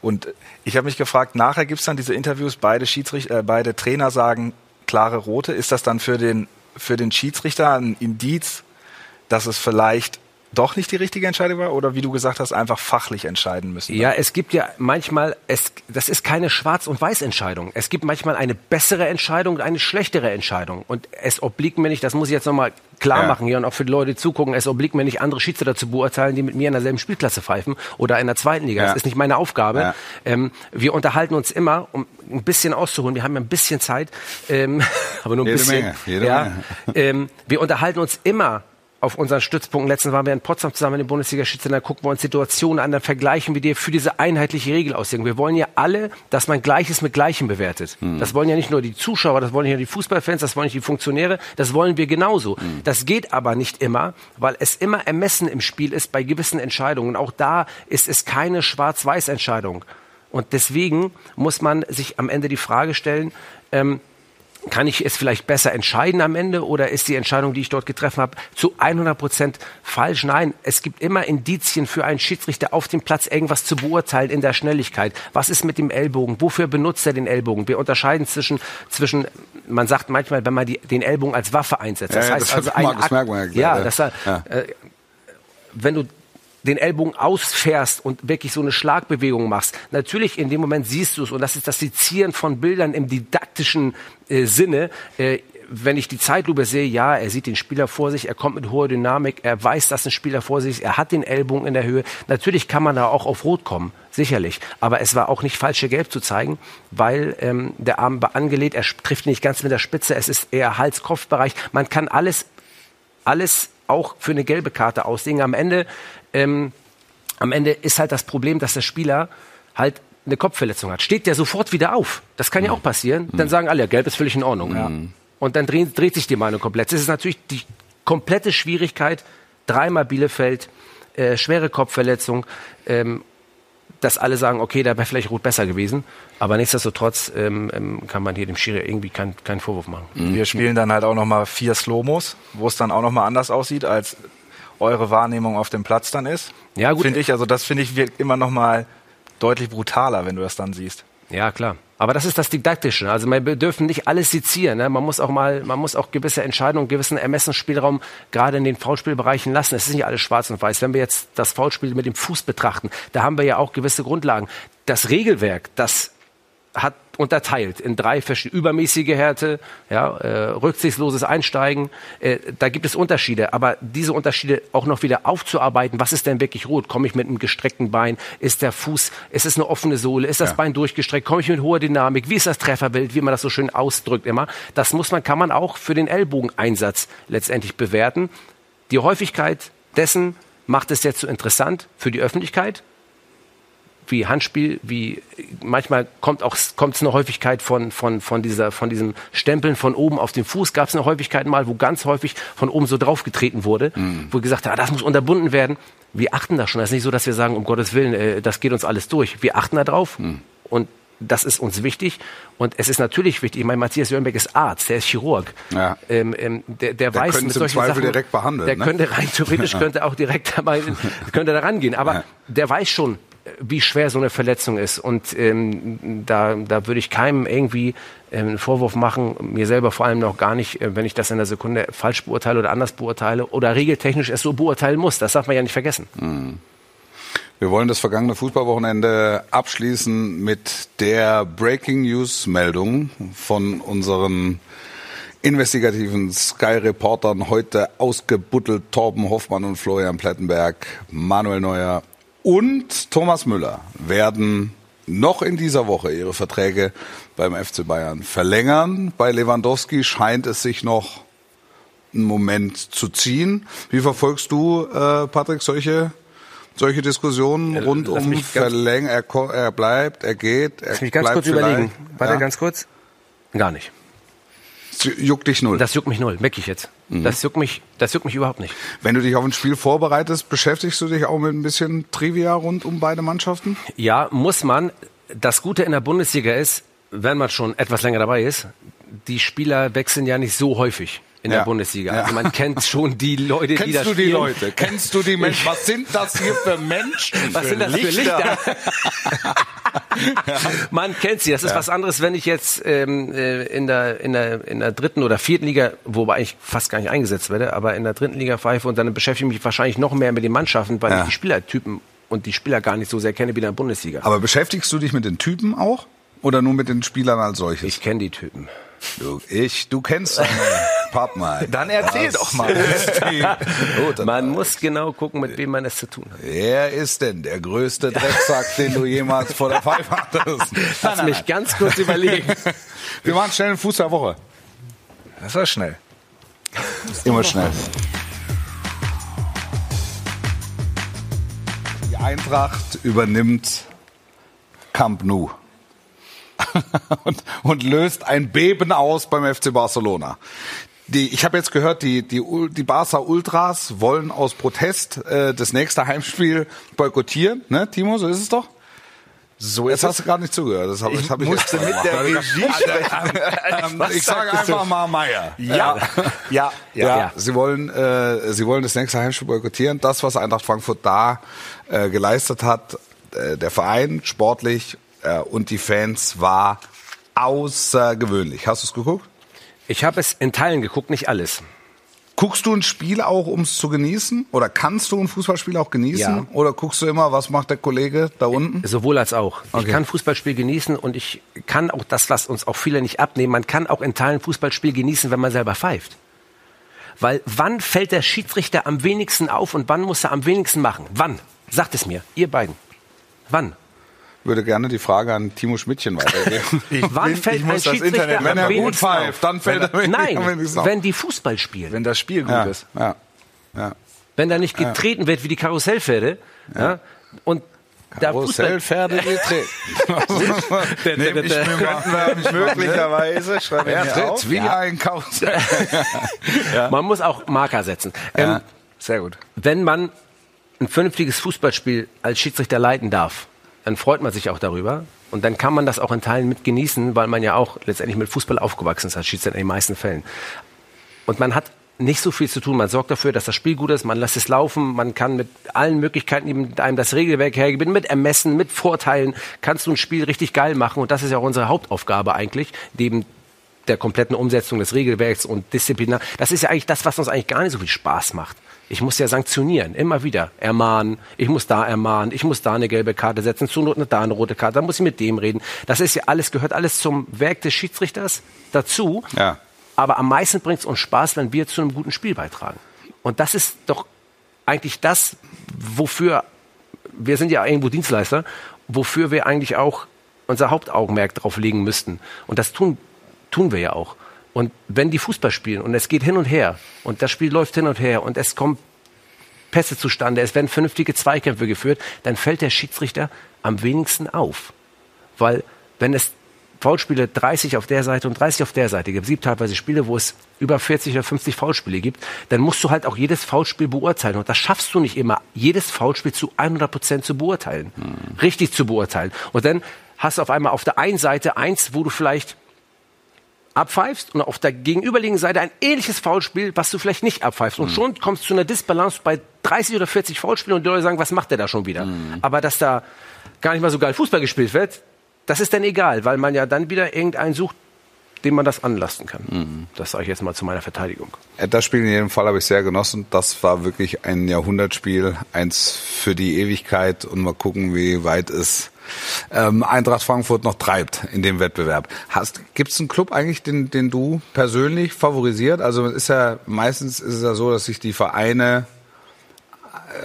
E: Und ich habe mich gefragt, nachher gibt's dann diese Interviews, beide Schiedsrichter, äh, beide Trainer sagen klare rote. Ist das dann für den, für den Schiedsrichter ein Indiz, dass es vielleicht doch nicht die richtige Entscheidung war oder wie du gesagt hast, einfach fachlich entscheiden müssen?
F: Ja, es gibt ja manchmal, es, das ist keine Schwarz- und Weiß-Entscheidung. Es gibt manchmal eine bessere Entscheidung und eine schlechtere Entscheidung. Und es obliegt mir nicht, das muss ich jetzt nochmal klar
D: Ja.
F: machen hier und auch für die Leute, die zugucken, es obliegt mir nicht, andere Schiedsrichter zu beurteilen, die mit mir in derselben Spielklasse pfeifen oder in der zweiten Liga.
D: Ja.
F: Das ist nicht meine Aufgabe.
D: Ja.
F: Ähm, wir unterhalten uns immer, um ein bisschen auszuholen, wir haben ja ein bisschen Zeit, ähm, aber nur ein
D: Jede
F: bisschen.
D: Menge, jede
F: ja,
D: Menge.
F: ähm, wir unterhalten uns immer auf unseren Stützpunkten. Letztens waren wir in Potsdam zusammen in den Bundesliga-Schützen, da gucken wir uns Situationen an, dann vergleichen wir die für diese einheitliche Regel auslegen. Wir wollen ja alle, dass man Gleiches mit Gleichem bewertet. Das wollen ja nicht nur die Zuschauer, das wollen ja die Fußballfans, das wollen nicht die Funktionäre, das wollen wir genauso. Das geht aber nicht immer, weil es immer Ermessen im Spiel ist bei gewissen Entscheidungen. Auch da ist es keine Schwarz-Weiß-Entscheidung. Und deswegen muss man sich am Ende die Frage stellen, ähm, kann ich es vielleicht besser entscheiden am Ende oder ist die Entscheidung, die ich dort getroffen habe, zu 100 Prozent falsch? Nein, es gibt immer Indizien für einen Schiedsrichter auf dem Platz, irgendwas zu beurteilen in der Schnelligkeit. Was ist mit dem Ellbogen? Wofür benutzt er den Ellbogen? Wir unterscheiden zwischen, zwischen man sagt manchmal, wenn man die, den Ellbogen als Waffe einsetzt. Das
D: Ja,
F: heißt
D: das
F: also ein Akt-
D: ja
F: ja, er,
D: Ja.
F: äh, wenn du den Ellbogen ausfährst und wirklich so eine Schlagbewegung machst, natürlich in dem Moment siehst du es und das ist das Sezieren von Bildern im didaktischen äh, Sinne. Äh, wenn ich die Zeitlupe sehe, ja, er sieht den Spieler vor sich, er kommt mit hoher Dynamik, er weiß, dass ein Spieler vor sich ist, er hat den Ellbogen in der Höhe. Natürlich kann man da auch auf Rot kommen, sicherlich. Aber es war auch nicht falsche Gelb zu zeigen, weil ähm, der Arm war angelegt, er trifft nicht ganz mit der Spitze, es ist eher Hals-Kopf-Bereich. Man kann alles alles auch für eine gelbe Karte auslegen. Am Ende, ähm, am Ende ist halt das Problem, dass der Spieler halt eine Kopfverletzung hat. Steht der sofort wieder auf? Das kann ja auch passieren. Dann sagen alle, ja, gelb ist völlig in Ordnung. Und dann dreht, dreht sich die Meinung komplett. Das ist natürlich die komplette Schwierigkeit. Dreimal Bielefeld, äh, schwere Kopfverletzung. Ähm, dass alle sagen, okay, da wäre vielleicht Rot besser gewesen. Aber nichtsdestotrotz ähm, ähm, kann man hier dem Schiri irgendwie keinen keinen Vorwurf machen.
E: Wir spielen dann halt auch nochmal vier Slomos, wo es dann auch nochmal anders aussieht, als eure Wahrnehmung auf dem Platz dann ist.
F: Ja, gut.
E: Finde ich, also das finde ich wirkt immer nochmal deutlich brutaler, wenn du das dann siehst.
F: Ja, klar. Aber das ist das Didaktische. Also wir dürfen nicht alles sezieren. Ne? Man muss auch mal, man muss auch gewisse Entscheidungen, gewissen Ermessensspielraum gerade in den Foulspielbereichen lassen. Es ist nicht alles schwarz und weiß. Wenn wir jetzt das Foulspiel mit dem Fuß betrachten, da haben wir ja auch gewisse Grundlagen. Das Regelwerk, das hat unterteilt in drei verschiedene übermäßige Härte, ja, äh, rücksichtsloses Einsteigen. Äh, da gibt es Unterschiede, aber diese Unterschiede auch noch wieder aufzuarbeiten. Was ist denn wirklich rot? Komme ich mit einem gestreckten Bein? Ist der Fuß? Ist es eine offene Sohle? Ist das
D: Ja.
F: Bein durchgestreckt? Komme ich mit hoher Dynamik? Wie ist das Trefferbild? Wie man das so schön ausdrückt immer. Das muss man, kann man auch für den Ellbogeneinsatz letztendlich bewerten. Die Häufigkeit dessen macht es jetzt so interessant für die Öffentlichkeit wie Handspiel, wie manchmal kommt auch kommt es eine Häufigkeit von von von dieser von diesem Stempeln von oben auf den Fuß gab es eine Häufigkeit mal, wo ganz häufig von oben so draufgetreten wurde, wo gesagt hat, ah, das muss unterbunden werden. Wir achten da schon. Das ist nicht so, dass wir sagen, um Gottes Willen, äh, das geht uns alles durch. Wir achten da drauf und das ist uns wichtig und es ist natürlich wichtig. Ich meine, Matthias Jörnbeck ist Arzt, der ist Chirurg.
D: Ja.
F: Ähm, ähm, der, der, weiß
D: könnte
F: mit solchen
D: Zweifel
F: Sachen,
D: direkt behandeln,
F: Der
D: ne?
F: könnte rein theoretisch könnte auch direkt dabei könnte da rangehen. Aber
D: Ja.
F: der weiß schon, wie schwer so eine Verletzung ist. Und ähm, da, da würde ich keinem irgendwie ähm, einen Vorwurf machen, mir selber vor allem noch gar nicht, äh, wenn ich das in der Sekunde falsch beurteile oder anders beurteile oder regeltechnisch es so beurteilen muss. Das darf man ja nicht vergessen.
D: Wir wollen das vergangene Fußballwochenende abschließen mit der Breaking News Meldung von unseren investigativen Sky-Reportern heute ausgebuddelt Torben Hoffmann und Florian Plettenberg, Manuel Neuer und Thomas Müller werden noch in dieser Woche ihre Verträge beim FC Bayern verlängern. Bei Lewandowski scheint es sich noch einen Moment zu ziehen. Wie verfolgst du, äh, Patrick, solche solche Diskussionen rund
F: lass
D: um
F: mich ganz-
D: Verläng, er, er bleibt, er geht, er
F: Lass mich ganz kurz überlegen. Warte,
D: Ja?
F: ganz kurz. Gar nicht.
D: Es Juckt dich null.
F: Das juckt mich null, merke ich jetzt.
D: Mhm.
F: Das juckt mich, das juckt mich überhaupt nicht.
D: Wenn du dich auf ein Spiel vorbereitest, beschäftigst du dich auch mit ein bisschen Trivia rund um beide Mannschaften?
F: Ja, muss man. Das Gute in der Bundesliga ist, wenn man schon etwas länger dabei ist, die Spieler wechseln ja nicht so häufig in
D: Ja.
F: der Bundesliga.
D: Ja.
F: Also man kennt schon die Leute, die
D: Kennst
F: da
D: du die
F: spielen.
D: Leute? Kennst du die Menschen? Was sind das hier für Menschen?
F: Was sind das für Lichter? Man kennt sie. Das ist was anderes, wenn ich jetzt ähm, äh, in, der, in, der, in der dritten oder vierten Liga, wobei ich fast gar nicht eingesetzt werde, aber in der dritten Liga pfeife und dann beschäftige ich mich wahrscheinlich noch mehr mit den Mannschaften, weil
D: Ja.
F: ich die Spielertypen und die Spieler gar nicht so sehr kenne wie in der Bundesliga.
D: Aber beschäftigst du dich mit den Typen auch? Oder nur mit den Spielern als solches?
F: ich kenne die Typen.
D: Du, ich, du kennst deine Partner.
E: Dann erzähl doch mal.
F: Man muss genau gucken, mit wem man es zu tun hat.
D: Wer ist denn der größte Drecksack, den du jemals vor der Pfeife hattest?
F: Lass mich ganz kurz überlegen.
D: Wir machen schnell einen Fuß der Woche.
E: Das war schnell.
D: Immer schnell. Die Eintracht übernimmt Camp Nou und, und löst ein Beben aus beim FC Barcelona. Die, ich habe jetzt gehört, die, die, die Barca Ultras wollen aus Protest äh, das nächste Heimspiel boykottieren. Ne, Timo, so ist es doch?
E: So
D: Jetzt hast du gerade nicht zugehört. Das hab,
E: Ich
D: hab ich
E: musste mit der. Regie sprechen.
D: Ich sage einfach mal Meier.
E: Ja, ja, ja.
D: Ja, sie wollen, äh, sie wollen das nächste Heimspiel boykottieren. Das, was Eintracht Frankfurt da äh, geleistet hat, äh, der Verein sportlich äh, und die Fans war außergewöhnlich. Hast du es geguckt?
F: Ich habe es in Teilen geguckt, nicht alles.
D: Guckst du ein Spiel auch, um es zu genießen? Oder kannst du ein Fußballspiel auch genießen?
F: Ja.
D: Oder guckst du immer, was macht der Kollege da unten?
F: Sowohl als auch.
D: Okay.
F: Ich kann Fußballspiel genießen und ich kann auch das, was uns auch viele nicht abnehmen, man kann auch in Teilen Fußballspiel genießen, wenn man selber pfeift. Weil wann fällt der Schiedsrichter am wenigsten auf und wann muss er am wenigsten machen? Wann? Sagt es mir, ihr beiden. Wann?
D: Würde gerne die Frage an Timo Schmidtchen weitergeben.
F: Wann fällt
E: ich
F: ein
E: muss das Internet-
F: am
D: Wenn er gut pfeift,
F: auf?
D: dann fällt er am
F: Nein,
D: auf.
F: wenn die Fußball spielen.
E: Wenn das Spiel gut
D: ja,
E: ist.
D: ja, ja.
F: Wenn da nicht getreten wird wie die Karussellpferde ja. und
D: Karussellpferde getreten. Nehm ich mir mal.
E: Möglicherweise, schreibe
D: Er tritt wie ein Karussell.
F: man muss auch Marker setzen. Ähm,
E: Sehr gut.
F: wenn man ein vernünftiges Fußballspiel als Schiedsrichter leiten darf, dann freut man sich auch darüber. Und dann kann man das auch in Teilen mit genießen, weil man ja auch letztendlich mit Fußball aufgewachsen ist als Schiedsrichter in den meisten Fällen. Und man hat nicht so viel zu tun. Man sorgt dafür, dass das Spiel gut ist, man lässt es laufen, man kann mit allen Möglichkeiten, die einem das Regelwerk hergeben, mit Ermessen, mit Vorteilen, kannst du ein Spiel richtig geil machen. Und das ist ja auch unsere Hauptaufgabe eigentlich, neben der kompletten Umsetzung des Regelwerks und Disziplinar. Das ist ja eigentlich das, was uns eigentlich gar nicht so viel Spaß macht. Ich muss ja sanktionieren, immer wieder ermahnen. Ich muss da ermahnen, ich muss da eine gelbe Karte setzen, zur Not da eine rote Karte, dann muss ich mit dem reden. Das ist ja alles, gehört alles zum Werk des Schiedsrichters dazu.
D: Ja.
F: Aber am meisten bringt es uns Spaß, wenn wir zu einem guten Spiel beitragen. Und das ist doch eigentlich das, wofür wir sind ja irgendwo Dienstleister, wofür wir eigentlich auch unser Hauptaugenmerk drauf legen müssten. Und das tun, tun wir ja auch. Und wenn die Fußball spielen und es geht hin und her und das Spiel läuft hin und her und es kommen Pässe zustande, es werden vernünftige Zweikämpfe geführt, dann fällt der Schiedsrichter am wenigsten auf. Weil wenn es Foulspiele 30 auf der Seite und 30 auf der Seite gibt, es gibt teilweise Spiele, wo es über 40 oder 50 Foulspiele gibt, dann musst du halt auch jedes Foulspiel beurteilen. Und das schaffst du nicht immer, jedes Foulspiel zu 100 Prozent zu beurteilen. Richtig zu beurteilen. Und dann hast du auf einmal auf der einen Seite eins, wo du vielleicht abpfeifst und auf der gegenüberliegenden Seite ein ähnliches Foulspiel, was du vielleicht nicht abpfeifst. Und schon kommst du zu einer Disbalance bei 30 oder 40 Foulspielen und die Leute sagen, was macht der da schon wieder? Aber dass da gar nicht mal so geil Fußball gespielt wird, das ist dann egal, weil man ja dann wieder irgendeinen sucht, dem man das anlasten kann. Das sage ich jetzt mal zu meiner Verteidigung.
D: Das Spiel in jedem Fall habe ich sehr genossen. Das war wirklich ein Jahrhundertspiel, eins für die Ewigkeit und mal gucken, wie weit es ähm, Eintracht Frankfurt noch treibt in dem Wettbewerb. Gibt es einen Club eigentlich, den, den du persönlich favorisiert? Also es ist ja meistens ist es ja so, dass sich die Vereine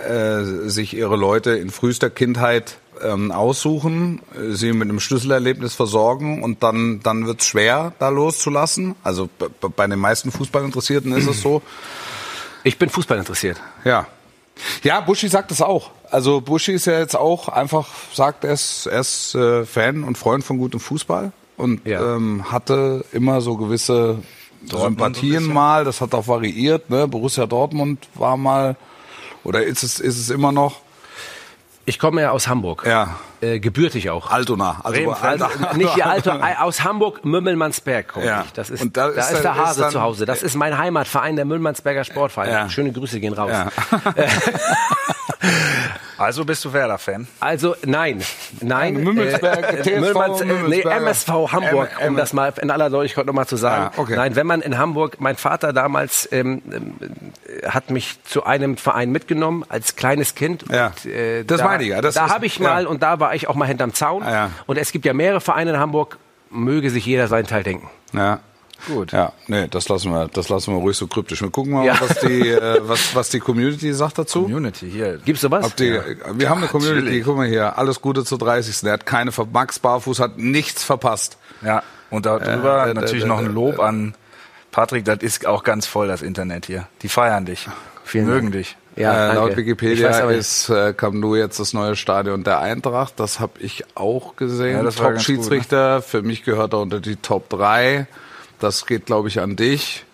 D: äh, sich ihre Leute in frühester Kindheit ähm, aussuchen, sie mit einem Schlüsselerlebnis versorgen und dann, dann wird's schwer, da loszulassen. Also bei den meisten Fußballinteressierten ist es so.
F: Ich bin Fußball interessiert.
D: Ja. Ja, Buschi sagt es auch. Also Buschi ist ja jetzt auch einfach, sagt er ist, er ist äh, Fan und Freund von gutem Fußball und
F: Ja.
D: ähm, hatte immer so gewisse Sympathien mal. Das hat auch variiert. Ne? Borussia Dortmund war mal oder ist es ist es immer noch?
F: Ich komme ja aus Hamburg.
D: Ja.
F: Äh, gebürtig auch.
D: Altona. Also
F: Bremen,
D: Alter-
F: nicht hier Alter, aus Hamburg, Mümmelmannsberg komme
D: Ja.
F: ich. Das ist,
D: Und da
F: da,
D: ist
F: ist,
D: dann-
F: der Hase
D: ist dann-
F: zu Hause. Das ist mein Heimatverein, der Müllmannsberger Sportverein.
D: Ja.
F: Schöne Grüße gehen raus.
D: Ja.
E: Also bist du Werder-Fan?
F: Also nein, nein.
D: Mümmelsberg,
F: äh,
D: TSV
F: Müllmanns- nee. MSV Hamburg,
D: M-
F: um das mal in aller Deutlichkeit nochmal zu sagen.
D: Ja, okay.
F: Nein, wenn man in Hamburg, mein Vater damals ähm, ähm, hat mich zu einem Verein mitgenommen als kleines Kind.
D: Ja.
F: Und, äh,
D: Das
F: da,
D: meine ich ja, das
F: da habe ich mal
D: ja.
F: und da war ich auch mal hinterm Zaun.
D: Ah, ja.
F: Und es gibt ja mehrere Vereine in Hamburg. Möge sich jeder seinen Teil denken.
D: Ja.
E: Gut.
D: Ja, nee, das lassen wir, das lassen wir ruhig so kryptisch. Wir gucken mal,
F: Ja.
D: was die, äh, was, was die Community sagt dazu.
E: Community hier.
F: Gibt's sowas?
D: Ob die, Wir haben eine Community,
E: natürlich.
D: guck mal hier, alles Gute zu 30. Der hat keine, Ver Max Barfuß hat nichts verpasst.
E: Ja, und darüber
D: Äh, äh,
E: natürlich
D: äh,
E: noch
D: äh,
E: ein Lob an Patrick. Das ist auch ganz voll, das Internet hier. Die feiern dich.
F: Vielen
E: mögen
F: Dank.
E: dich.
F: Ja,
D: äh, laut Wikipedia
F: weiß
D: ist äh, Camp Nou jetzt das neue Stadion der Eintracht. Das habe ich auch gesehen.
E: Ja, ne?
D: Top-Schiedsrichter. Für mich gehört er unter die Top 3. Das geht, glaube ich, an dich.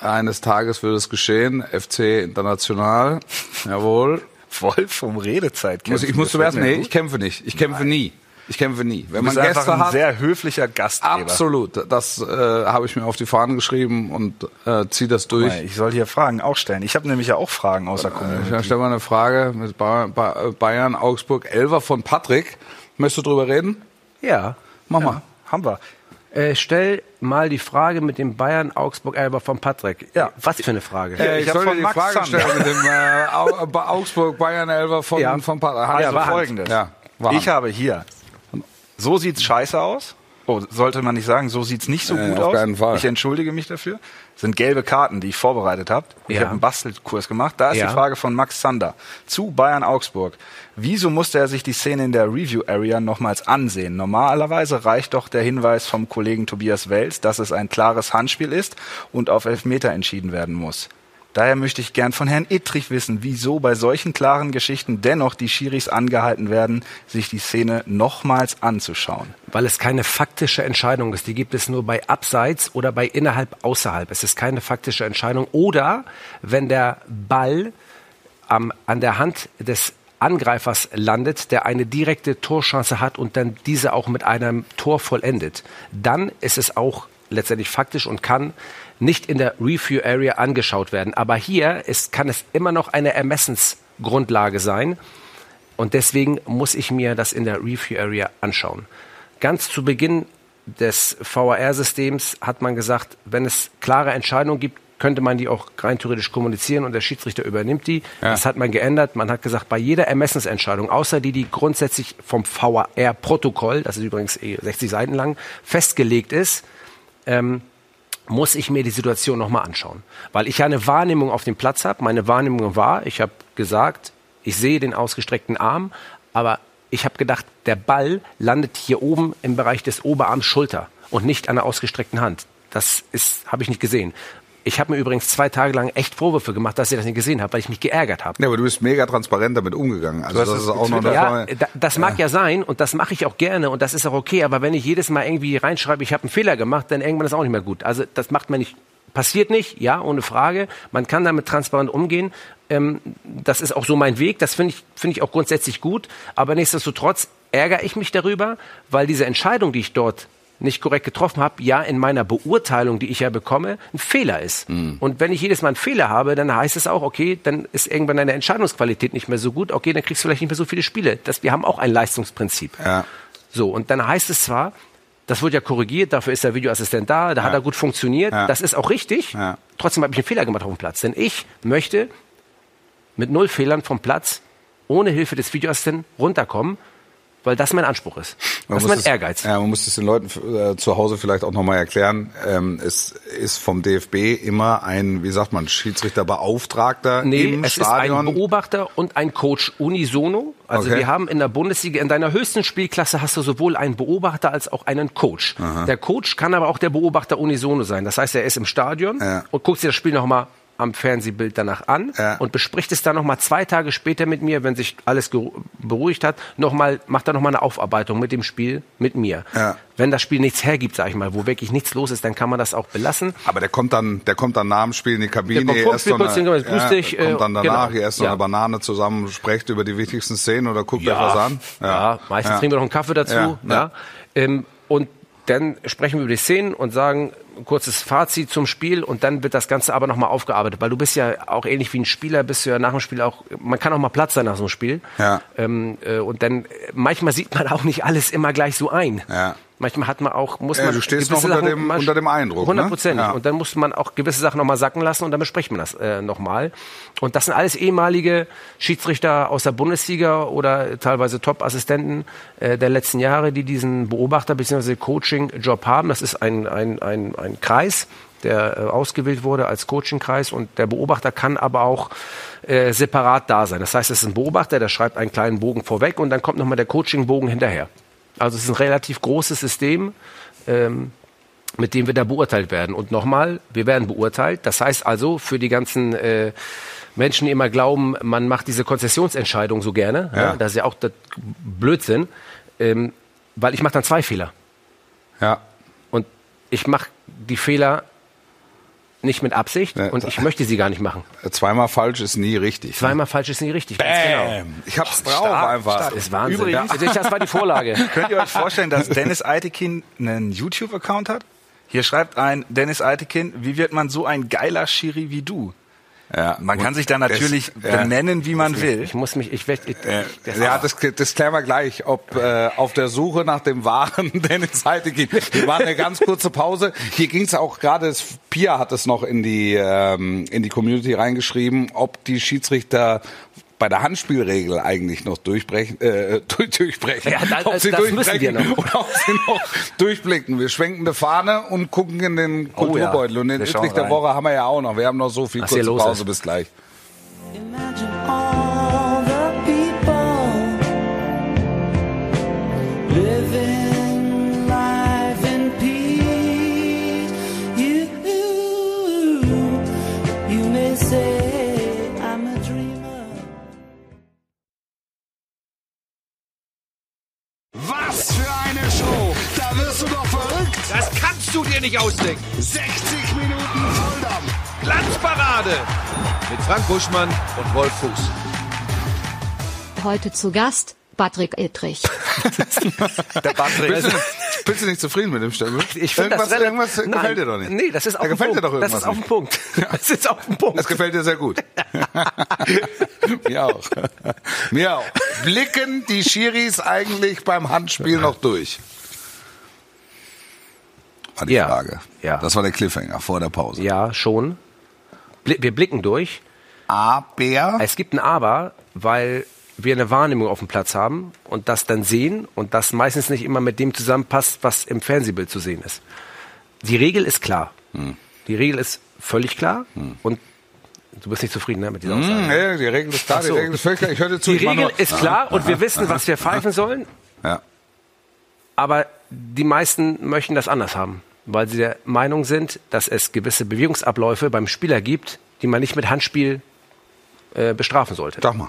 D: Eines Tages wird es geschehen. FC International. Jawohl.
E: Voll vom Redezeit.
D: Muss, ich muss zum ersten, nee, ich kämpfe nicht. Ich kämpfe nie. Ich kämpfe nie. Wenn
E: Du
D: man
E: bist einfach
D: Gäste
E: ein
D: hat,
E: sehr höflicher Gastgeber.
D: absolut. Das äh, habe ich mir auf die Fahnen geschrieben und äh, ziehe das durch.
E: Ich soll hier Fragen auch stellen. Ich habe nämlich ja auch Fragen aus der Community.
D: Ich stelle mal eine Frage mit Ba- Ba- Bayern, Augsburg, Elver von Patrick. Möchtest du drüber reden?
F: Ja.
D: Mach mal.
E: Haben wir.
F: Äh, stell mal die Frage mit dem Bayern Augsburg Elber von Patrick.
E: Ja.
F: Was für eine Frage?
E: Ja, ich
D: ich soll die
E: Max
D: Frage
E: Zander.
D: stellen mit dem äh, Augsburg, Bayern, Elver von,
F: Ja.
D: von Patrick.
E: Also
F: Ja, Hand.
E: folgendes.
D: Ja,
E: ich habe hier. So sieht's scheiße aus. Oh, sollte man nicht sagen, so sieht's nicht so
D: Äh,
E: gut aus.
D: Fall.
E: Ich entschuldige mich dafür. sind gelbe Karten, die ich vorbereitet habe. Ich
F: Ja.
E: habe einen Bastelkurs gemacht. Da ist
F: Ja.
E: die Frage von Max Zander zu Bayern Augsburg. Wieso musste er sich die Szene in der Review Area nochmals ansehen? Normalerweise reicht doch der Hinweis vom Kollegen Tobias Wels, dass es ein klares Handspiel ist und auf Elfmeter entschieden werden muss. Daher möchte ich gern von Herrn Ittrich wissen, wieso bei solchen klaren Geschichten dennoch die Schiris angehalten werden, sich die Szene nochmals anzuschauen.
F: Weil es keine faktische Entscheidung ist. Die gibt es nur bei Abseits oder bei innerhalb, außerhalb. Es ist keine faktische Entscheidung. Oder wenn der Ball am, an der Hand des Angreifers landet, der eine direkte Torchance hat und dann diese auch mit einem Tor vollendet, dann ist es auch letztendlich faktisch und kann nicht in der Review Area angeschaut werden. Aber hier ist, kann es immer noch eine Ermessensgrundlage sein. Und deswegen muss ich mir das in der Review Area anschauen. Ganz zu Beginn des VAR-Systems hat man gesagt, wenn es klare Entscheidungen gibt, könnte man die auch rein theoretisch kommunizieren und der Schiedsrichter übernimmt die.
D: Ja.
F: Das hat man geändert. Man hat gesagt, bei jeder Ermessensentscheidung, außer die, die grundsätzlich vom VAR-Protokoll, das ist übrigens eh 60 Seiten lang, festgelegt ist, ähm, muss ich mir die Situation nochmal anschauen. Weil ich ja eine Wahrnehmung auf dem Platz habe. Meine Wahrnehmung war, ich habe gesagt, ich sehe den ausgestreckten Arm, aber ich habe gedacht, der Ball landet hier oben im Bereich des Oberarms Schulter und nicht an der ausgestreckten Hand. Das ist habe ich nicht gesehen. Ich habe mir übrigens zwei Tage lang echt Vorwürfe gemacht, dass ich das nicht gesehen habe, weil ich mich geärgert habe.
D: Ja, aber du bist mega transparent damit umgegangen. Also das
E: es
D: ist auch noch
F: Ja, da, das mag ja. sein und das mache ich auch gerne und das ist auch okay, aber wenn ich jedes Mal irgendwie reinschreibe, ich habe einen Fehler gemacht, dann irgendwann ist auch nicht mehr gut. Also das macht man nicht, passiert nicht, ja, ohne Frage. Man kann damit transparent umgehen. Ähm, das ist auch so mein Weg, das finde ich, finde ich auch grundsätzlich gut, aber nichtsdestotrotz ärgere ich mich darüber, weil diese Entscheidung, die ich dort nicht korrekt getroffen habe, ja in meiner Beurteilung, die ich ja bekomme, ein Fehler ist. Und wenn ich jedes Mal einen Fehler habe, dann heißt es auch, okay, dann ist irgendwann deine Entscheidungsqualität nicht mehr so gut, okay, dann kriegst du vielleicht nicht mehr so viele Spiele. Das, wir haben auch ein Leistungsprinzip.
D: Ja.
F: So, und dann heißt es zwar, das wird ja korrigiert, dafür ist der Videoassistent da, da hat er gut funktioniert,
D: Ja.
F: das ist auch richtig.
D: Ja.
F: Trotzdem habe ich einen Fehler gemacht auf dem Platz. Denn ich möchte mit null Fehlern vom Platz, ohne Hilfe des Videoassistenten, runterkommen weil das mein Anspruch ist.
D: Man
F: Das ist mein
D: es-
F: Ehrgeiz.
D: Ja, man muss es den Leuten äh, zu Hause vielleicht auch nochmal erklären. Ähm, es ist vom DFB immer ein, wie sagt man, Schiedsrichterbeauftragter
F: Nee,
D: im
F: es
D: Stadion.
F: ist ein Beobachter und ein Coach unisono. Also
D: Okay.
F: wir haben in der Bundesliga, in deiner höchsten Spielklasse hast du sowohl einen Beobachter als auch einen Coach. Der Coach kann aber auch der Beobachter unisono sein. Das heißt, er ist im Stadion
D: Ja.
F: und guckt sich das Spiel nochmal am Fernsehbild danach an
D: Ja.
F: und bespricht es dann nochmal zwei Tage später mit mir, wenn sich alles beruhigt hat, noch mal, macht er nochmal eine Aufarbeitung mit dem Spiel mit mir.
D: Ja.
F: Wenn das Spiel nichts hergibt, sag ich mal, wo wirklich nichts los ist, dann kann man das auch belassen.
D: Aber der kommt dann, der kommt dann nach dem Spiel in die Kabine,
F: Der kommt
D: erst so
F: kurz
D: eine,
F: hin, grüß dich, äh,
D: kommt dann danach,
F: genau.
D: ihr esst so
F: Ja.
D: eine Banane zusammen, sprecht über die wichtigsten Szenen oder guckt euch was an.
F: Ja, meistens trinken wir noch einen Kaffee dazu.
D: Ja,
F: Ja,
D: ja.
F: Ähm, und dann sprechen wir über die Szenen und sagen ein kurzes Fazit zum Spiel und dann wird das Ganze aber nochmal aufgearbeitet, weil du bist ja auch ähnlich wie ein Spieler, bist du ja nach dem Spiel auch, man kann auch mal Platz sein nach so einem Spiel.
D: Ja.
F: Ähm, äh, und dann, manchmal sieht man auch nicht alles immer gleich so ein.
D: Ja.
F: Manchmal hat man auch, muss
D: Ja,
F: man
D: du stehst noch unter
F: Sachen
D: dem- unter dem Eindruck, ne?
F: Hundertprozentig.
D: Ja.
F: Und dann muss man auch gewisse Sachen nochmal sacken lassen und dann bespricht man das äh, nochmal. Und das sind alles ehemalige Schiedsrichter aus der Bundesliga oder teilweise Top-Assistenten äh, der letzten Jahre, die diesen Beobachter bzw. Coaching-Job haben. Das ist ein, ein, ein, ein Kreis, der äh, ausgewählt wurde als Coaching-Kreis und der Beobachter kann aber auch äh, separat da sein. Das heißt, es ist ein Beobachter, der schreibt einen kleinen Bogen vorweg und dann kommt nochmal der Coaching-Bogen hinterher. Also es ist ein relativ großes System, ähm, mit dem wir da beurteilt werden. Und nochmal, wir werden beurteilt. Das heißt also, für die ganzen äh, Menschen, die immer glauben, man macht diese Konzessionsentscheidung so gerne,
D: Ja.
F: ja. das ist ja auch Blödsinn, ähm, weil ich mache dann zwei Fehler.
D: Ja.
F: Ich mache die Fehler nicht mit Absicht
D: Ja.
F: und ich möchte sie gar nicht machen.
D: Zweimal falsch ist nie richtig.
F: Zweimal falsch ist nie richtig. Ganz genau.
D: Bam. Ich hab's drauf einfach.
E: stark.
F: Das ist Wahnsinn.
E: Übrigens-
F: Also das war die Vorlage.
E: Könnt ihr euch vorstellen, dass Dennis Eitekin einen YouTube-Account hat? Hier schreibt ein Dennis Eitekin, wie wird man so ein geiler Schiri wie du?
D: Ja.
E: Man kann
D: Und
E: sich da natürlich
D: das- ja.
E: benennen, wie man will.
F: Ich muss mich, ich, werd- ich,
D: Äh,
F: das-
D: ja, das, das klären wir gleich, ob äh, auf der Suche nach dem wahren Dennis Seite geht. Wir waren eine ganz kurze Pause. Hier ging es auch gerade, Pia hat es noch in die ähm, in die Community reingeschrieben, ob die Schiedsrichter bei der Handspielregel eigentlich noch durchbrechen, äh, durch, durchbrechen.
F: Ja, das-
D: ob sie
F: das müssen
D: durchbrechen
F: wir noch.
D: oder ob sie noch durchblicken. Wir schwenken eine Fahne und gucken in den
E: Oh ja,
D: Kulturbeutel. Und den Übrig der. Woche haben wir ja auch noch. Wir haben noch so viel
F: Was
D: kurze Pause.
F: ist.
D: Bis gleich.
G: Imagine all
B: dir nicht ausdenken.
A: 60 Minuten Volldampf!
B: Glanzparade mit Frank Buschmann und Wolf Fuß.
C: Heute zu Gast Patrick Ittrich.
E: Der Patrick.
D: Bist du, bist du nicht zufrieden mit dem Stempel?
F: Ich finde das
D: irgendwas,
F: Nein,
D: gefällt dir doch nicht.
F: Nee, das ist auf
D: da gefällt dir
F: Punkt.
D: doch irgendwas
F: Das ist auf den
D: nicht.
F: Punkt. Das ist auf den Punkt.
D: Das gefällt dir sehr gut. Mir auch. Mir auch. Blicken die Schiris eigentlich beim Handspiel noch durch? War die
F: Ja.
D: Frage.
F: Ja.
D: Das war der Cliffhanger vor der Pause.
F: Ja, schon. Wir blicken durch.
D: Aber
F: Es gibt ein Aber, weil wir eine Wahrnehmung auf dem Platz haben und das dann sehen und das meistens nicht immer mit dem zusammenpasst, was im Fernsehbild zu sehen ist. Die Regel ist klar.
D: Hm.
F: Die Regel ist völlig klar und du bist nicht zufrieden ne, mit dieser Aussage.
D: Hm, nee, die Regel ist klar,
F: so.
D: die Regel ist völlig klar. Ich höre zu.
F: Die Regel ist klar und wir wissen, was wir pfeifen sollen,
D: Ja.
F: aber die meisten möchten das anders haben, weil sie der Meinung sind, dass es gewisse Bewegungsabläufe beim Spieler gibt, die man nicht mit Handspiel äh, bestrafen sollte.
D: Sag mal.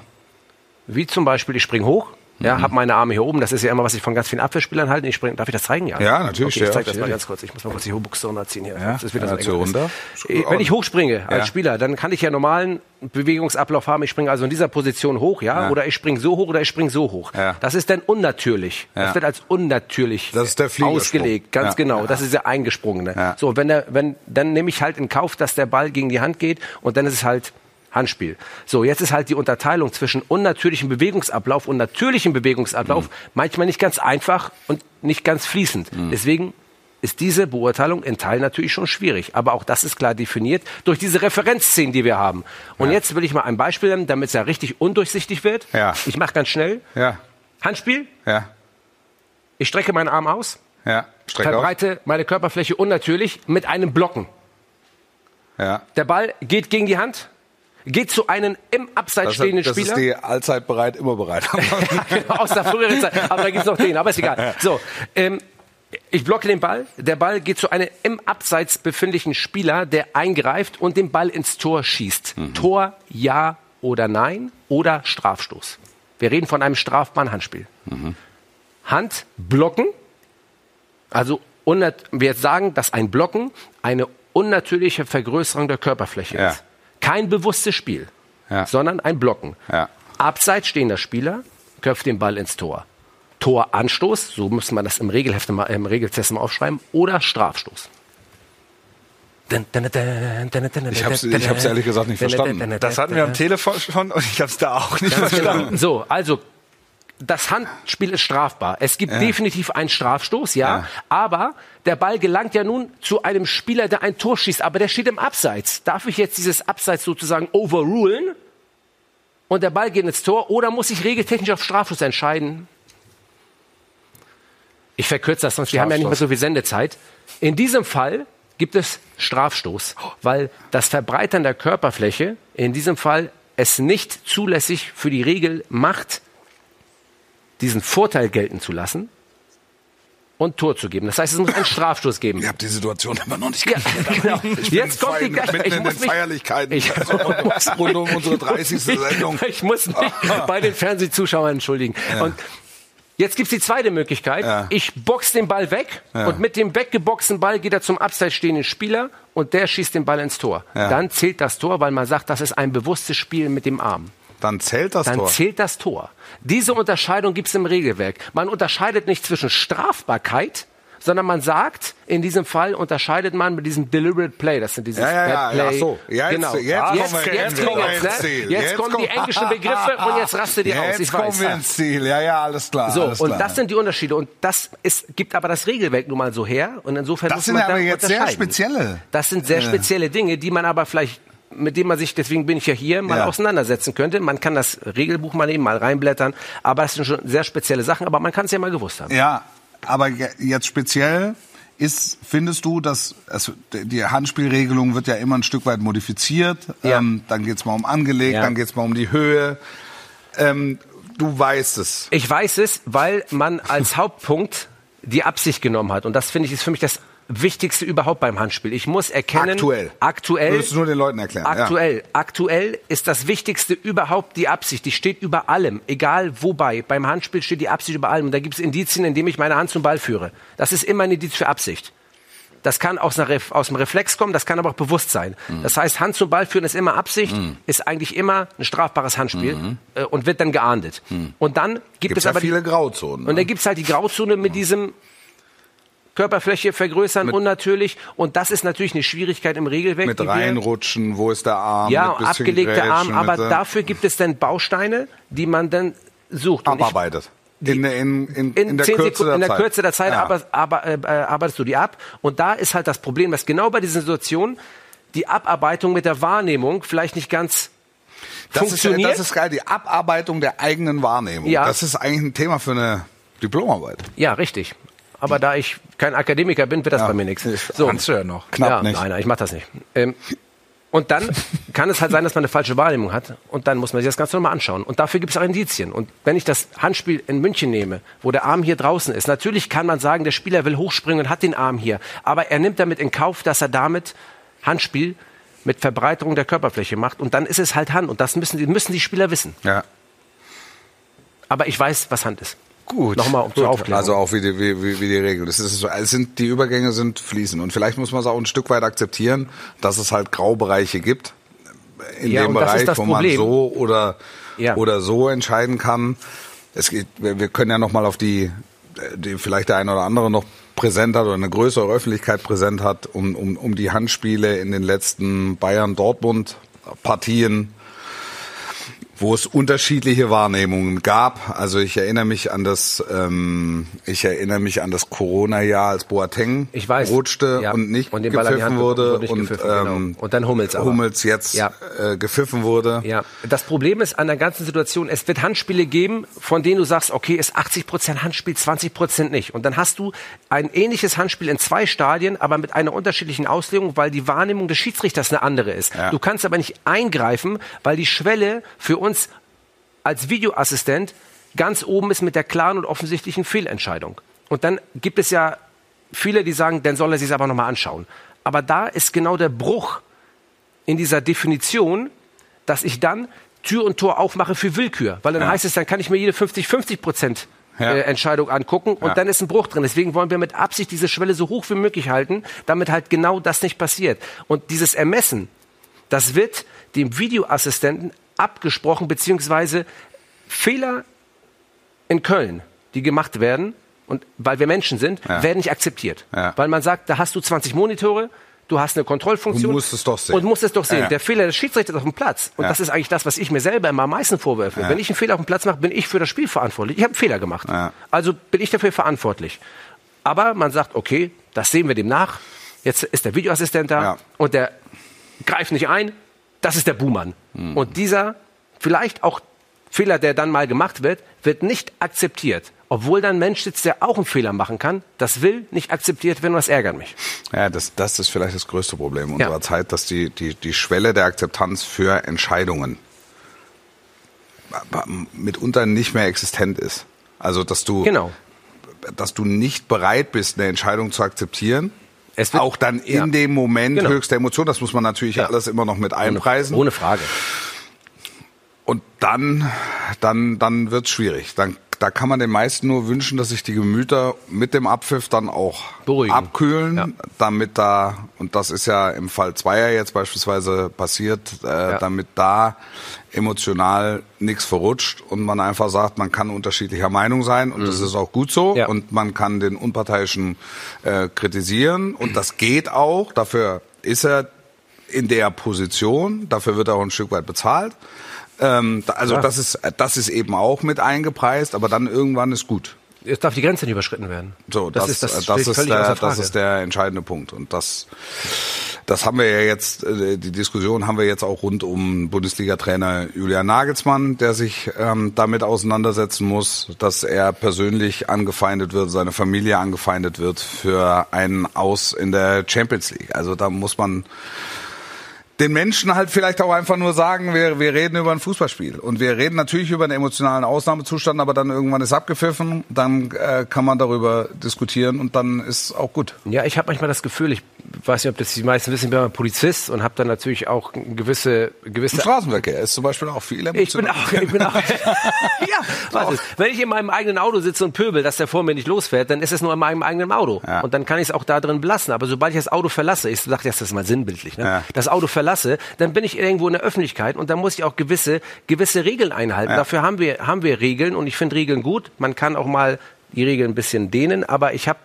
F: Wie zum Beispiel, ich spring hoch, ja,
D: Mhm.
F: hab meine Arme hier oben. Das ist ja immer, was ich von ganz vielen Abwehrspielern halte. Ich spring, darf ich das zeigen? Ja,
D: Ja, natürlich,
F: Okay, ich
D: ja,
F: zeig das mal ganz kurz. Ich muss mal kurz die Hochbuchse runterziehen hier.
D: Ja,
F: Das ist wieder
D: ja,
F: so eng.
D: runter.
F: Wenn ich hochspringe als
D: Ja.
F: Spieler, dann kann ich ja normalen Bewegungsablauf haben. Ich springe also in dieser Position hoch, ja,
D: Ja.
F: oder ich springe so hoch oder ich springe so hoch.
D: Ja.
F: Das ist dann unnatürlich.
D: Ja.
F: Das wird als unnatürlich
D: Das ist der Fliegersprung.
F: ausgelegt. Ganz
D: Ja.
F: genau.
D: Ja.
F: Das ist der eingesprungene.
D: Ja.
F: So, wenn der, wenn, dann nehme ich halt in Kauf, dass der Ball gegen die Hand geht und dann ist es halt Handspiel. So, jetzt ist halt die Unterteilung zwischen unnatürlichem Bewegungsablauf und natürlichem Bewegungsablauf manchmal nicht ganz einfach und nicht ganz fließend. Deswegen ist diese Beurteilung in Teilen natürlich schon schwierig. Aber auch das ist klar definiert durch diese Referenzszenen, die wir haben. Und jetzt will ich mal ein Beispiel nennen, damit es ja richtig undurchsichtig wird.
D: Ja.
F: Ich mache ganz schnell.
D: Ja.
F: Handspiel,
D: Ja.
F: Ich strecke meinen Arm aus,
D: Ja, streck auf.
F: verbreite meine Körperfläche unnatürlich mit einem Blocken.
D: Ja.
F: Der Ball geht gegen die Hand, geht zu einem im Abseits
D: Das,
F: stehenden
D: das
F: Spieler.
D: ist die allzeit bereit, immer bereit.
F: genau, aus der früheren Zeit. Aber da gibt's noch den, aber ist egal. So, ähm, ich blocke den Ball. Der Ball geht zu einem im Abseits befindlichen Spieler, der eingreift und den Ball ins Tor schießt. Tor, ja oder nein oder Strafstoß. Wir reden von einem strafbaren Handspiel. Hand blocken, also wir sagen, dass ein Blocken eine unnatürliche Vergrößerung der Körperfläche
D: Ja.
F: ist. Kein bewusstes Spiel,
D: Ja.
F: sondern ein Blocken.
D: Ja.
F: Abseits stehender Spieler köpft den Ball ins Tor. Toranstoß, so muss man das im Regelheft mal, im Regeltest mal aufschreiben, oder Strafstoß.
D: Ich hab's- ich hab's ehrlich gesagt nicht verstanden.
E: Das hatten wir am Telefon schon und ich habe es da auch nicht
F: Ganz
E: verstanden.
F: genau. So, also das Handspiel ist strafbar. Es gibt definitiv einen Strafstoß, ja,
D: Ja.
F: aber der Ball gelangt ja nun zu einem Spieler, der ein Tor schießt, aber der steht im Abseits. Darf ich jetzt dieses Abseits sozusagen overrulen und der Ball geht ins Tor oder muss ich regeltechnisch auf Strafstoß entscheiden? Ich verkürze das, sonst wir haben ja nicht mehr so viel Sendezeit. In diesem Fall gibt es Strafstoß, weil das Verbreitern der Körperfläche in diesem Fall es nicht zulässig für die Regel macht, diesen Vorteil gelten zu lassen und Tor zu geben. Das heißt, es muss einen Strafstoß geben.
D: Ich habe die Situation immer noch nicht
F: Ja,
D: gesehen.
F: genau. Jetzt kommt die
D: fein- mitten
F: ich
D: in
F: muss
D: den
F: mich-
D: Feierlichkeiten
F: Ich,
D: rund um unsere 30. Sendung.
F: ich muss mich bei den Fernsehzuschauern entschuldigen. Und jetzt gibt's die zweite Möglichkeit.
D: Ja.
F: Ich box den Ball weg
D: Ja.
F: und mit dem weggeboxten Ball geht er zum abseits stehenden Spieler und der schießt den Ball ins Tor.
D: Ja.
F: Dann zählt das Tor, weil man sagt, das ist ein bewusstes Spiel mit dem Arm.
D: Dann zählt das
F: Dann
D: Tor.
F: zählt das Tor. Diese Unterscheidung gibt's im Regelwerk. Man unterscheidet nicht zwischen Strafbarkeit, sondern man sagt, in diesem Fall unterscheidet man mit diesem Deliberate Play. Das sind dieses
D: Ja, ja, ja,
F: Bad Play.
D: ja, so. Jetzt-
F: genau.
D: jetzt
F: jetzt,
D: kommen wir-
F: jetzt,
D: jetzt
F: kommen jetzt, ne?
D: ins Ziel.
F: jetzt
D: Jetzt
F: kommen die englischen Begriffe und jetzt rastet ihr aus.
D: Jetzt
F: Ich
D: kommen
F: weiß.
D: wir
F: ja.
D: ins Ziel. Ja, ja, alles klar.
F: So,
D: alles
F: und
D: klar.
F: das sind die Unterschiede. Und das ist, gibt aber das Regelwerk nun mal so her. Und insofern
D: Das
F: muss
D: sind
F: man
D: aber
F: dann
D: jetzt sehr spezielle.
F: Das sind sehr spezielle Dinge, die man aber vielleicht mit dem man sich, deswegen bin ich ja hier, mal
D: Ja.
F: auseinandersetzen könnte. Man kann das Regelbuch mal eben mal reinblättern, aber das sind schon sehr spezielle Sachen, aber man kann es ja mal gewusst haben.
D: Ja, aber je- jetzt speziell ist, findest du, dass es, die Handspielregelung wird ja immer ein Stück weit modifiziert.
F: Ja.
D: Ähm, dann geht's mal um angelegt,
F: Ja.
D: dann geht's mal um die Höhe. Ähm, du weißt es.
F: Ich weiß es, weil man als Hauptpunkt die Absicht genommen hat. Und das finde ich ist für mich das Wichtigste überhaupt beim Handspiel. Ich muss erkennen,
D: Aktuell.
F: aktuell,
D: Würdest du nur den Leuten erklären, ja.
F: Aktuell, aktuell ist das Wichtigste überhaupt die Absicht. Die steht über allem, egal wobei. Beim Handspiel steht die Absicht über allem. Und da gibt es Indizien, indem ich meine Hand zum Ball führe. Das ist immer ein Indiz für Absicht. Das kann aus, aus dem Reflex kommen, das kann aber auch bewusst sein.
D: Mhm.
F: Das heißt, Hand zum Ball führen ist immer Absicht, ist eigentlich immer ein strafbares Handspiel äh, und wird dann geahndet. Und dann gibt
D: Mhm. Gibt's
F: es aber die-
D: viele Grauzonen.
F: und
D: ne?
F: dann gibt's halt die Grauzone mit diesem Körperfläche vergrößern unnatürlich. Und das ist natürlich eine Schwierigkeit im Regelwerk.
D: mit reinrutschen, wo ist der Arm?
F: Ja,
D: mit
F: abgelegter Arm. Aber
D: mit, äh,
F: dafür gibt es dann Bausteine, die man dann sucht.
D: Abarbeitet. In, in, in,
F: in,
D: der
F: zehn
D: Kürze
F: Sekunden,
D: der
F: in der
D: Zeit.
F: Kürze der Zeit
D: Ja.
F: aber, aber, äh, äh, arbeitest du die ab. Und da ist halt das Problem, dass genau bei dieser Situation die Abarbeitung mit der Wahrnehmung vielleicht nicht ganz
D: Das ist,
F: funktioniert.
D: das ist geil, die Abarbeitung der eigenen Wahrnehmung.
F: Ja.
D: Das ist eigentlich ein Thema für eine Diplomarbeit.
F: ja, richtig. Aber da ich kein Akademiker bin, wird das
D: Ja.
F: bei mir nichts. So.
E: Kannst du ja noch.
D: Knapp
F: ja,
D: nicht.
F: Nein, nein, ich mach das nicht. Ähm, und dann kann es halt sein, dass man eine falsche Wahrnehmung hat. Und dann muss man sich das Ganze nochmal anschauen. Und dafür gibt es auch Indizien. Und wenn ich das Handspiel in München nehme, wo der Arm hier draußen ist, natürlich kann man sagen, der Spieler will hochspringen und hat den Arm hier. Aber er nimmt damit in Kauf, dass er damit Handspiel mit Verbreiterung der Körperfläche macht. Und dann ist es halt Hand. Und das müssen die, müssen die Spieler wissen.
D: Ja.
F: Aber ich weiß, was Hand ist.
E: Gut.
F: Nochmal um zur Aufklärung.
D: Also auch wie die, wie, wie, wie die Regel. Das ist so, es sind, die Übergänge sind fließend. Und vielleicht muss man es auch ein Stück weit akzeptieren, dass es halt Graubereiche gibt. In
F: Ja,
D: dem Bereich,
F: das
D: wo man
F: Problem.
D: so oder,
F: Ja.
D: oder so entscheiden kann. Es geht, wir, wir können ja noch mal auf die, die vielleicht der eine oder andere noch präsent hat oder eine größere Öffentlichkeit präsent hat, um, um, um die Handspiele in den letzten Bayern-Dortmund-Partien wo es unterschiedliche Wahrnehmungen gab. Also ich erinnere mich an das, ähm, ich erinnere mich an das Corona-Jahr, als Boateng
F: Ich weiß.
D: rutschte
F: Ja.
D: und nicht
F: Und
D: gepfiffen wurde und,
F: gepfiffen, genau.
D: ähm,
F: Und dann Hummels aber.
D: Hummels jetzt
F: Ja.
D: äh, gepfiffen wurde.
F: Ja, das Problem ist an der ganzen Situation, es wird Handspiele geben, von denen du sagst, okay, ist 80% Handspiel, 20% nicht. Und dann hast du ein ähnliches Handspiel in zwei Stadien, aber mit einer unterschiedlichen Auslegung, weil die Wahrnehmung des Schiedsrichters eine andere ist.
D: Ja.
F: Du kannst aber nicht eingreifen, weil die Schwelle für uns als Videoassistent ganz oben ist mit der klaren und offensichtlichen Fehlentscheidung. Und dann gibt es ja viele, die sagen, dann soll er sich aber nochmal anschauen. Aber da ist genau der Bruch in dieser Definition, dass ich dann Tür und Tor aufmache für Willkür. Weil dann
D: Ja.
F: heißt es, dann kann ich mir jede 50-50 Prozent
D: Ja.
F: äh, Entscheidung angucken und
D: Ja.
F: dann ist ein Bruch drin. Deswegen wollen wir mit Absicht diese Schwelle so hoch wie möglich halten, damit halt genau das nicht passiert. Und dieses Ermessen, das wird dem Videoassistenten abgesprochen, beziehungsweise Fehler in Köln, die gemacht werden, und weil wir Menschen sind,
D: Ja.
F: werden nicht akzeptiert.
D: Ja.
F: Weil man sagt, da hast du 20 Monitore, du hast eine Kontrollfunktion.
D: Und musst es doch sehen.
F: Und musst es doch sehen.
D: Ja.
F: Der Fehler des Schiedsrichters auf dem Platz. Und das ist eigentlich das, was ich mir selber immer am meisten vorwerfe. Wenn ich einen Fehler auf dem Platz mache, bin ich für das Spiel verantwortlich. Ich habe einen Fehler gemacht. Also bin ich dafür verantwortlich. Aber man sagt, okay, das sehen wir dem nach. Jetzt ist der Videoassistent da
D: Ja.
F: und der greift nicht ein. Das ist der Buhmann.
D: Hm.
F: Und dieser vielleicht auch Fehler, der dann mal gemacht wird, wird nicht akzeptiert. Obwohl dann ein Mensch sitzt, der auch einen Fehler machen kann. Das will nicht akzeptiert werden das ärgert mich.
D: Ja, das, das ist vielleicht das größte Problem
F: Ja.
D: unserer Zeit, dass die, die, die Schwelle der Akzeptanz für Entscheidungen mitunter nicht mehr existent ist. Also, dass du,
F: Genau.
D: dass du nicht bereit bist, eine Entscheidung zu akzeptieren.
F: Es wird-
D: auch dann in
F: Ja.
D: dem Moment
F: Genau.
D: höchster Emotion, das muss man natürlich
F: Ja.
D: alles immer noch mit einpreisen.
F: Ohne Frage.
D: Und dann, dann, dann wird's schwierig. Dann, da kann man den meisten nur wünschen, dass sich die Gemüter mit dem Abpfiff dann auch
F: Beruhigen.
D: abkühlen,
F: Ja.
D: damit da, und das ist ja im Fall Zweier jetzt beispielsweise passiert, äh,
F: Ja.
D: damit da emotional nichts verrutscht und man einfach sagt, man kann unterschiedlicher Meinung sein und das ist auch gut so
F: Mhm. Ja.
D: und man kann den Unparteiischen äh, kritisieren und das geht auch, dafür ist er in der Position, dafür wird er auch ein Stück weit bezahlt. Ähm, also
F: Ja.
D: das ist das ist eben auch mit eingepreist, aber dann irgendwann ist gut.
F: Es darf die Grenze nicht überschritten werden.
D: So, das,
F: ist, das,
D: das,
F: steht
D: ist der, das ist der entscheidende Punkt und das das haben wir ja jetzt äh, die Diskussion haben wir jetzt auch rund um Bundesliga-Trainer Julian Nagelsmann, der sich ähm, damit auseinandersetzen muss, dass er persönlich angefeindet wird, seine Familie angefeindet wird für einen Aus in der Champions League. Also da muss man den Menschen halt vielleicht auch einfach nur sagen, wir, wir reden über ein Fußballspiel. Und wir reden natürlich über einen emotionalen Ausnahmezustand, aber dann irgendwann ist abgepfiffen, dann äh, kann man darüber diskutieren und dann ist auch gut.
F: Ja, ich habe manchmal das Gefühl, ich weiß nicht, ob das die meisten wissen, ich bin mal Polizist und habe dann natürlich auch gewisse
D: Im
F: gewisse
D: Straßenverkehr ist zum Beispiel auch viel
F: ich bin auch, ich bin auch, ja, was ist? Wenn ich in meinem eigenen Auto sitze und pöbel, dass der vor mir nicht losfährt, dann ist es nur in meinem eigenen Auto.
D: Ja.
F: Und dann kann ich es auch da drin belassen. Aber sobald ich das Auto verlasse, ich sage jetzt das mal sinnbildlich, ne?
D: Ja.
F: das Auto verlasse, dann bin ich irgendwo in der Öffentlichkeit und dann muss ich auch gewisse, gewisse Regeln einhalten.
D: Ja.
F: Dafür haben wir, haben wir Regeln und ich finde Regeln gut. Man kann auch mal die Regeln ein bisschen dehnen, aber ich habe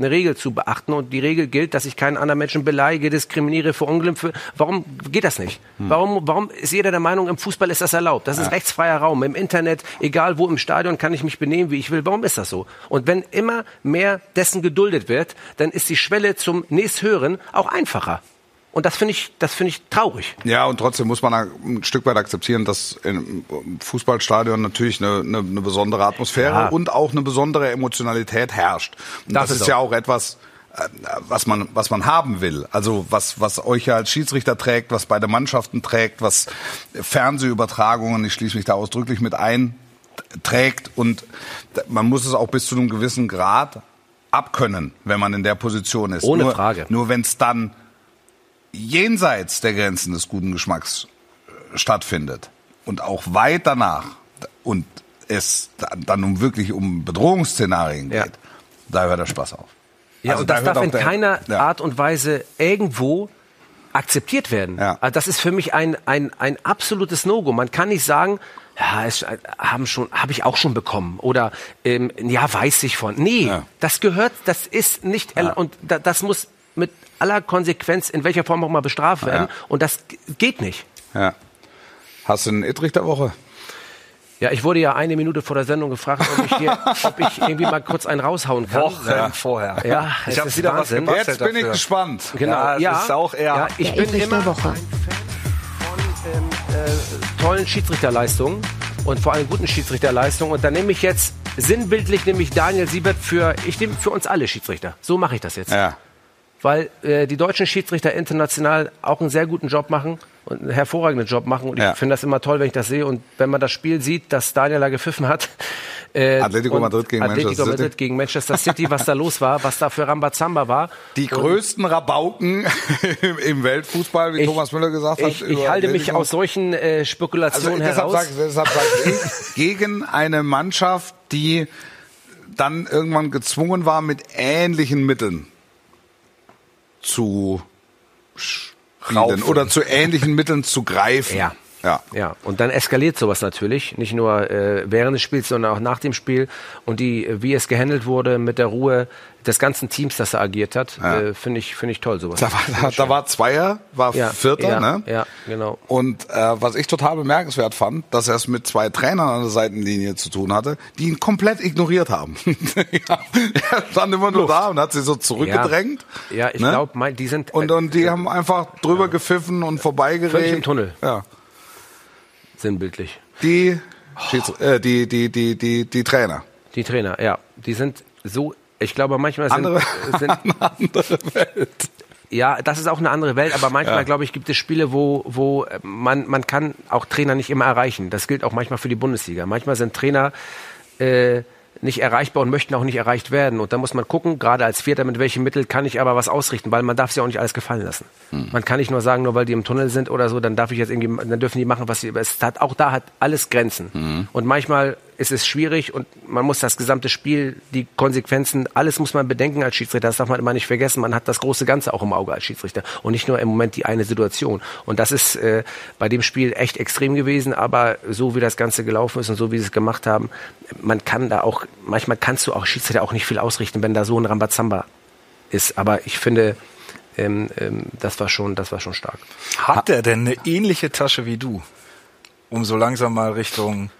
F: eine Regel zu beachten und die Regel gilt, dass ich keinen anderen Menschen beleidige, diskriminiere, verunglimpfe. Warum geht das nicht? Warum, warum ist jeder der Meinung, im Fußball ist das erlaubt? Das ist rechtsfreier Raum. Im Internet, egal wo im Stadion, kann ich mich benehmen, wie ich will. Warum ist das so? Und wenn immer mehr dessen geduldet wird, dann ist die Schwelle zum nächsthöheren auch einfacher. Und das finde ich, das finde ich traurig.
D: Ja, und trotzdem muss man ein Stück weit akzeptieren, dass im Fußballstadion natürlich eine, eine, eine besondere Atmosphäre
F: Ja.
D: und auch eine besondere Emotionalität herrscht. Und
F: Das
D: das,
F: ist
D: ist ja
F: auch.
D: etwas, äh, was man, was man haben will. Also was, was euch ja als Schiedsrichter trägt, was beide Mannschaften trägt, was Fernsehübertragungen, ich schließe mich da ausdrücklich mit ein, trägt. Und man muss es auch bis zu einem gewissen Grad abkönnen, wenn man in der Position ist.
F: Ohne
D: nur,
F: Frage.
D: Nur wenn es dann jenseits der Grenzen des guten Geschmacks äh, stattfindet und auch weit danach und es da- dann um wirklich um Bedrohungsszenarien
F: Ja.
D: geht, da hört der Spaß auf.
F: Ja,
D: Also
F: und
D: da
F: das darf in
D: der-
F: keiner
D: ja.
F: Art und Weise irgendwo akzeptiert werden.
D: Ja.
F: Also das ist für mich ein, ein, ein absolutes No-Go. Man kann nicht sagen, ja, es äh, haben schon, habe ich auch schon bekommen oder ähm, ja, weiß ich von. Nee,
D: Ja.
F: das gehört, das ist nicht und da, das muss mit aller Konsequenz in welcher Form auch mal bestraft werden
D: Ja.
F: und das geht nicht.
D: Ja. Hast du einen Ittrich der Woche?
F: Ja, ich wurde ja eine Minute vor der Sendung gefragt, ob ich, hier, ob ich irgendwie mal kurz einen raushauen kann.
E: Wochen vorher.
F: Ja, es
E: ich habe
F: ist
E: wieder
F: Wahnsinn.
E: was gebastelt
D: Jetzt bin ich
E: dafür.
D: gespannt.
F: Genau.
E: Ja, es ist auch eher-
F: ja, ich bin immer ein Fan von ähm, äh, tollen Schiedsrichterleistungen und vor allem guten Schiedsrichterleistungen. Und dann nehme ich jetzt sinnbildlich nehme ich Daniel Siebert für ich nehme für uns alle Schiedsrichter. So mache ich das jetzt,
D: Ja.
F: Weil äh, die deutschen Schiedsrichter international auch einen sehr guten Job machen und einen hervorragenden Job machen. Und
D: Ja.
F: ich finde das immer toll, wenn ich das sehe. Und wenn man das Spiel sieht, das Daniel da gepfiffen hat. Äh,
D: Atletico Madrid gegen
F: Atletico
D: Manchester City.
F: Madrid gegen Manchester City, was da los war, was da für Rambazamba war.
D: Die größten Rabauken im, Weltfußball, wie
F: Ich-
D: Thomas Müller gesagt hat.
F: Ich, ich halte mich
D: Atletico.
F: aus solchen äh,
D: also
F: Spekulationen
D: deshalb
F: heraus.
D: sag, deshalb sag ich, gegen eine Mannschaft, die dann irgendwann gezwungen war, mit ähnlichen Mitteln zu
E: Raufen.
D: oder zu ähnlichen Mitteln zu greifen.
F: Ja.
D: Ja.
F: Ja, und dann eskaliert sowas natürlich, nicht nur äh, während des Spiels, sondern auch nach dem Spiel. Und die, äh, wie es gehandelt wurde mit der Ruhe des ganzen Teams, das da agiert hat, äh, finde ich, finde ich toll sowas.
D: Da war, da, da war Zweier, war
F: ja,
D: Vierter,
F: ja,
D: ne?
F: Ja, genau.
D: Und äh, was ich total bemerkenswert fand, dass er es mit zwei Trainern an der Seitenlinie zu tun hatte, die ihn komplett ignoriert haben. ja, er stand immer nur da und hat sie so zurückgedrängt.
F: Ja, ja ich
D: ne?
F: glaube, die sind
D: Und,
F: äh,
D: und die haben einfach drüber gepfiffen und vorbeigeredet.
F: Völlig im Tunnel.
D: Ja.
F: Sinnbildlich.
D: Die, Schieds- äh, die, die, die, die, die Trainer.
F: Die Trainer, ja, die sind so. Ich glaube, manchmal sind,
D: Andere,
F: sind
D: eine andere Welt.
F: Ja, das ist auch eine andere Welt, aber manchmal, glaube ich, gibt es Spiele, wo, wo äh, man, man kann auch Trainer nicht immer erreichen. Das gilt auch manchmal für die Bundesliga. Manchmal sind Trainer äh, nicht erreichbar und möchten auch nicht erreicht werden. Und da muss man gucken, gerade als Vierter, mit welchen Mitteln kann ich aber was ausrichten, weil man darf sich auch nicht alles gefallen lassen. Man kann nicht nur sagen, nur weil die im Tunnel sind oder so, dann darf ich jetzt irgendwie, dann dürfen die machen, was sie, es hat, auch da hat alles Grenzen. Und manchmal ist es schwierig und man muss das gesamte Spiel, die Konsequenzen, alles muss man bedenken als Schiedsrichter. Das darf man immer nicht vergessen. Man hat das große Ganze auch im Auge als Schiedsrichter und nicht nur im Moment die eine Situation. Und das ist äh, bei dem Spiel echt extrem gewesen, aber so wie das Ganze gelaufen ist und so wie sie es gemacht haben, man kann da auch, manchmal kannst du auch Schiedsrichter auch nicht viel ausrichten, wenn da so ein Rambazamba ist. Aber ich finde, ähm, ähm, das war schon, das war schon stark.
E: Hat der denn eine ähnliche Tasche wie du? Um so langsam mal Richtung.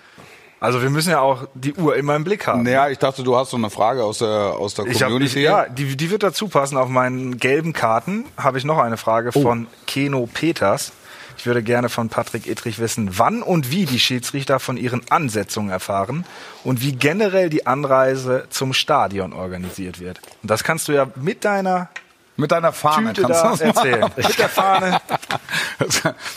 E: Also wir müssen ja auch die Uhr immer im Blick haben.
D: Naja, ich dachte, du hast so eine Frage aus der, aus der
E: Ich hab, ich,
D: Community.
E: ja, die, die wird dazu passen. Auf meinen gelben Karten habe ich noch eine Frage von Keno Peters. Ich würde gerne von Patrick Ittrich wissen, wann und wie die Schiedsrichter von ihren Ansetzungen erfahren und wie generell die Anreise zum Stadion organisiert wird. Und das kannst du ja mit deiner
D: Mit deiner Fahne
E: Tüte
D: kannst
E: da
D: du das machen.
E: erzählen. mit der Fahne.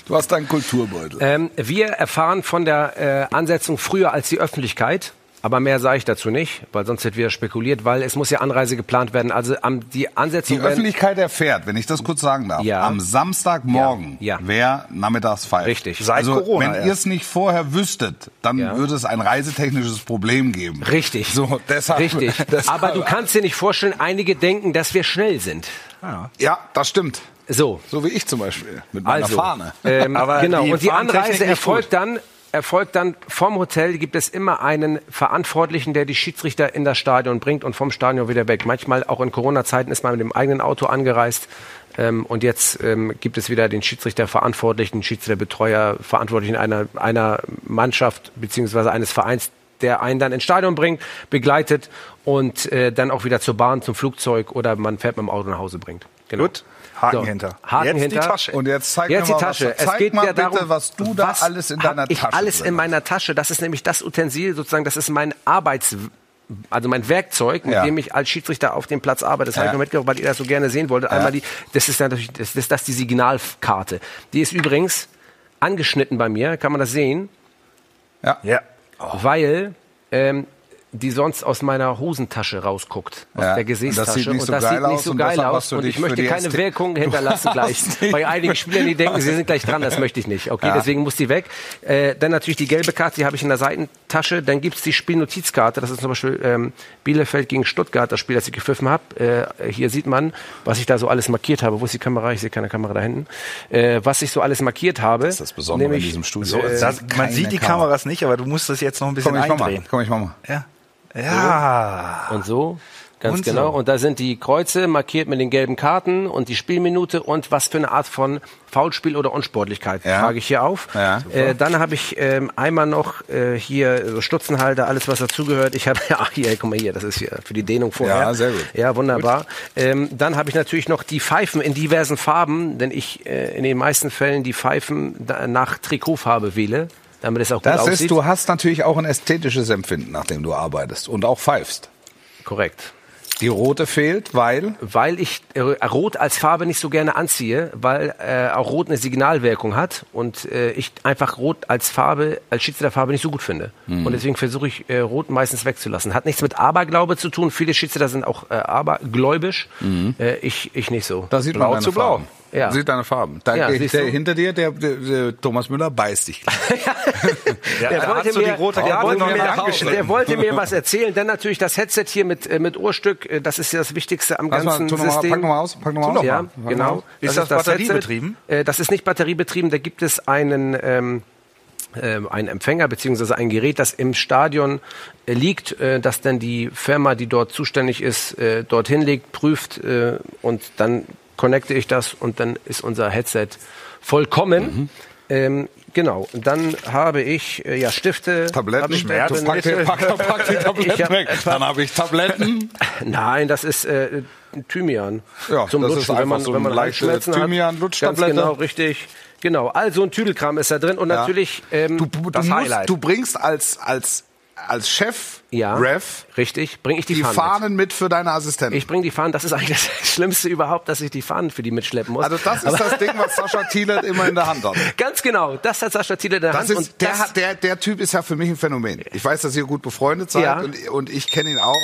D: Du hast deinen Kulturbeutel.
F: Ähm, wir erfahren von der äh, Ansetzung früher als die Öffentlichkeit. Aber mehr sage ich dazu nicht, weil sonst wird wieder spekuliert, weil es muss ja Anreise geplant werden. Also am, die Ansetzung
D: Die Öffentlichkeit erfährt, wenn ich das kurz sagen darf,
F: Ja.
D: am Samstagmorgen,
F: Ja, ja.
D: wer nachmittags feiert.
F: Richtig.
E: Seit
D: also,
E: Corona
D: wenn
E: erst.
D: ihr es nicht vorher wüsstet, dann
F: Ja.
D: würde es ein reisetechnisches Problem geben.
F: Richtig.
D: So, deshalb,
F: Richtig.
D: deshalb,
F: Aber du kannst dir nicht vorstellen, einige denken, dass wir schnell sind.
D: Ja, das stimmt.
F: So.
D: So wie ich zum Beispiel mit meiner
F: Also,
D: Fahne.
F: Ähm,
E: Aber
F: genau.
E: die
F: Und die Anreise erfolgt
E: gut.
F: dann, erfolgt dann vom Hotel. Gibt es immer einen Verantwortlichen, der die Schiedsrichter in das Stadion bringt und vom Stadion wieder weg. Manchmal auch in Corona-Zeiten ist man mit dem eigenen Auto angereist. Ähm, und jetzt ähm, gibt es wieder den Schiedsrichter-Verantwortlichen, Schiedsrichterbetreuer, Verantwortlichen einer, einer Mannschaft beziehungsweise eines Vereins, der einen dann ins Stadion bringt, begleitet und äh, dann auch wieder zur Bahn, zum Flugzeug oder man fährt mit dem Auto nach Hause bringt. Genau.
E: Gut. Haken
F: So,
E: hinter.
F: Haken
E: Jetzt
F: hinter.
E: die Tasche.
D: Und jetzt zeig
F: Jetzt
D: mir
F: die
D: mal,
F: Tasche.
D: Was,
F: es
D: zeig
F: geht
D: mal
F: ja
D: bitte,
F: darum,
D: was du da
F: was
D: alles in deiner
F: ich
D: Tasche
F: alles in meiner Tasche. Das ist nämlich das Utensil, sozusagen, das ist mein Arbeits, also mein Werkzeug, mit
D: Ja.
F: dem ich als Schiedsrichter auf dem Platz arbeite. Das habe
D: Ja.
F: ich noch mitgebracht, weil ihr das so gerne sehen wolltet. Einmal die, das ist natürlich, das ist das die Signalkarte. Die ist übrigens angeschnitten bei mir, kann man das sehen,
E: Ja.
F: weil ähm, die sonst aus meiner Hosentasche rausguckt, aus
D: Ja,
F: der
D: und das
F: Gesäßtasche.
D: sieht nicht
F: und
D: so
F: das
D: geil
F: sieht nicht
D: aus
F: so
D: und
F: geil aus. Und ich möchte keine
D: ST
F: Wirkung hinterlassen gleich. Bei einigen Spielern, die denken, sie sind gleich dran, das möchte ich nicht. Okay,
D: Ja.
F: deswegen muss die weg. Äh, dann natürlich die gelbe Karte, die habe ich in der Seitentasche. Dann gibt's die Spielnotizkarte, das ist zum Beispiel ähm, Bielefeld gegen Stuttgart, das Spiel, das ich gepfiffen habe. Äh, hier sieht man, was ich da so alles markiert habe. Wo ist die Kamera? Ich sehe keine Kamera da hinten. Äh, was ich so alles markiert habe. Das
D: ist das Besondere in diesem Studio.
F: Äh,
E: Das, man sieht die
D: Kamera.
E: Kameras nicht, aber du musst das jetzt noch ein bisschen
D: Komm, ich mach mal.
E: eindrehen.
D: Komm, ich mach mal.
E: Ja. Ja.
F: und so Ganz
E: Und
F: genau.
E: so.
F: Und da sind die Kreuze markiert mit den gelben Karten und die Spielminute und was für eine Art von Foulspiel oder Unsportlichkeit
D: Ja.
F: trage ich hier auf.
D: Ja.
F: Äh, dann habe ich ähm, einmal noch äh, hier so Stutzenhalter, alles was dazugehört. Ich habe ja hier, guck mal hier, das ist hier für die Dehnung vorher.
D: Ja, sehr gut.
F: Ja, wunderbar. Ähm, dann habe ich natürlich noch die Pfeifen in diversen Farben, denn ich äh, in den meisten Fällen die Pfeifen nach Trikotfarbe wähle, damit es auch gut
D: Das
F: aussieht.
D: ist, du hast natürlich auch ein ästhetisches Empfinden, nachdem du arbeitest und auch pfeifst.
F: Korrekt.
D: Die rote fehlt, weil
F: Weil ich äh, Rot als Farbe nicht so gerne anziehe, weil äh, auch Rot eine Signalwirkung hat und äh, ich einfach Rot als Farbe, als Schiedsrichterfarbe nicht so gut finde.
D: Hm.
F: Und deswegen versuche ich äh, Rot meistens wegzulassen. Hat nichts mit Aberglaube zu tun. Viele Schiedsrichter sind auch äh, abergläubisch. Äh, ich, ich nicht so.
D: Da sieht
E: Blau
D: man
E: zu blau.
D: Farben.
F: Ja.
D: Sieht deine Farben. Da,
F: Ja,
D: der, der, hinter dir, der, der, der Thomas Müller beißt dich.
F: Der wollte, mir,
E: rote
F: der,
E: Karte
F: wollte
E: noch in
F: mir,
E: der Hand geschnitten.
F: der wollte mir was erzählen. Dann natürlich das Headset hier mit, äh, mit Ohrstück. äh, Das ist ja das Wichtigste am
D: Lass mal,
F: ganzen
D: mal,
F: System.
D: pack noch mal aus. Pack noch mal aus.
F: Ja,
D: Pack mal
F: genau.
D: aus.
E: Ist das batteriebetrieben?
F: Headset. Äh, das ist nicht batteriebetrieben. Da gibt es einen, ähm, ähm, einen Empfänger beziehungsweise ein Gerät, das im Stadion liegt, äh, das dann die Firma, die dort zuständig ist, äh, dorthin legt, prüft äh, und dann connecte ich das und dann ist unser Headset vollkommen.
D: Mhm.
F: Ähm, genau. Dann habe ich äh, ja Stifte.
D: Tabletten,
F: habe ich
D: Schmerz,
F: drin.
D: pack, pack, pack die Tabletten
F: hab
D: weg. Dann habe ich Tabletten.
F: Nein, das ist äh, Thymian.
D: Ja,
F: Zum
D: das ist
F: Lutschen,
D: einfach
F: wenn man,
D: so
F: wenn man Halsschmerzen hat.
D: Thymian-Lutschtablette.
F: Ganz Genau, richtig. Genau, also ein Tüdelkram ist da drin und natürlich ähm,
D: Du, du,
F: das
D: musst,
F: Highlight.
D: du bringst als, als, als Chef,
F: ja,
D: Ref,
F: richtig, bringe ich die,
D: die
F: Fahnen.
D: Fahnen mit für deine
F: Mit.
D: Assistenten.
F: Ich bringe die Fahnen, das ist eigentlich das Schlimmste überhaupt, dass ich die Fahnen für die mitschleppen muss.
D: also das ist
F: Aber-
D: das Ding, was Sascha Thielert immer in der Hand hat.
F: Ganz genau, das hat Sascha Thiele in der
D: Das
F: Hand.
D: ist,
F: und
D: der,
F: das,
D: hat, der, der Typ ist ja für mich ein Phänomen. Ich weiß, dass ihr gut befreundet seid
F: Ja.
D: und, und ich kenne ihn auch.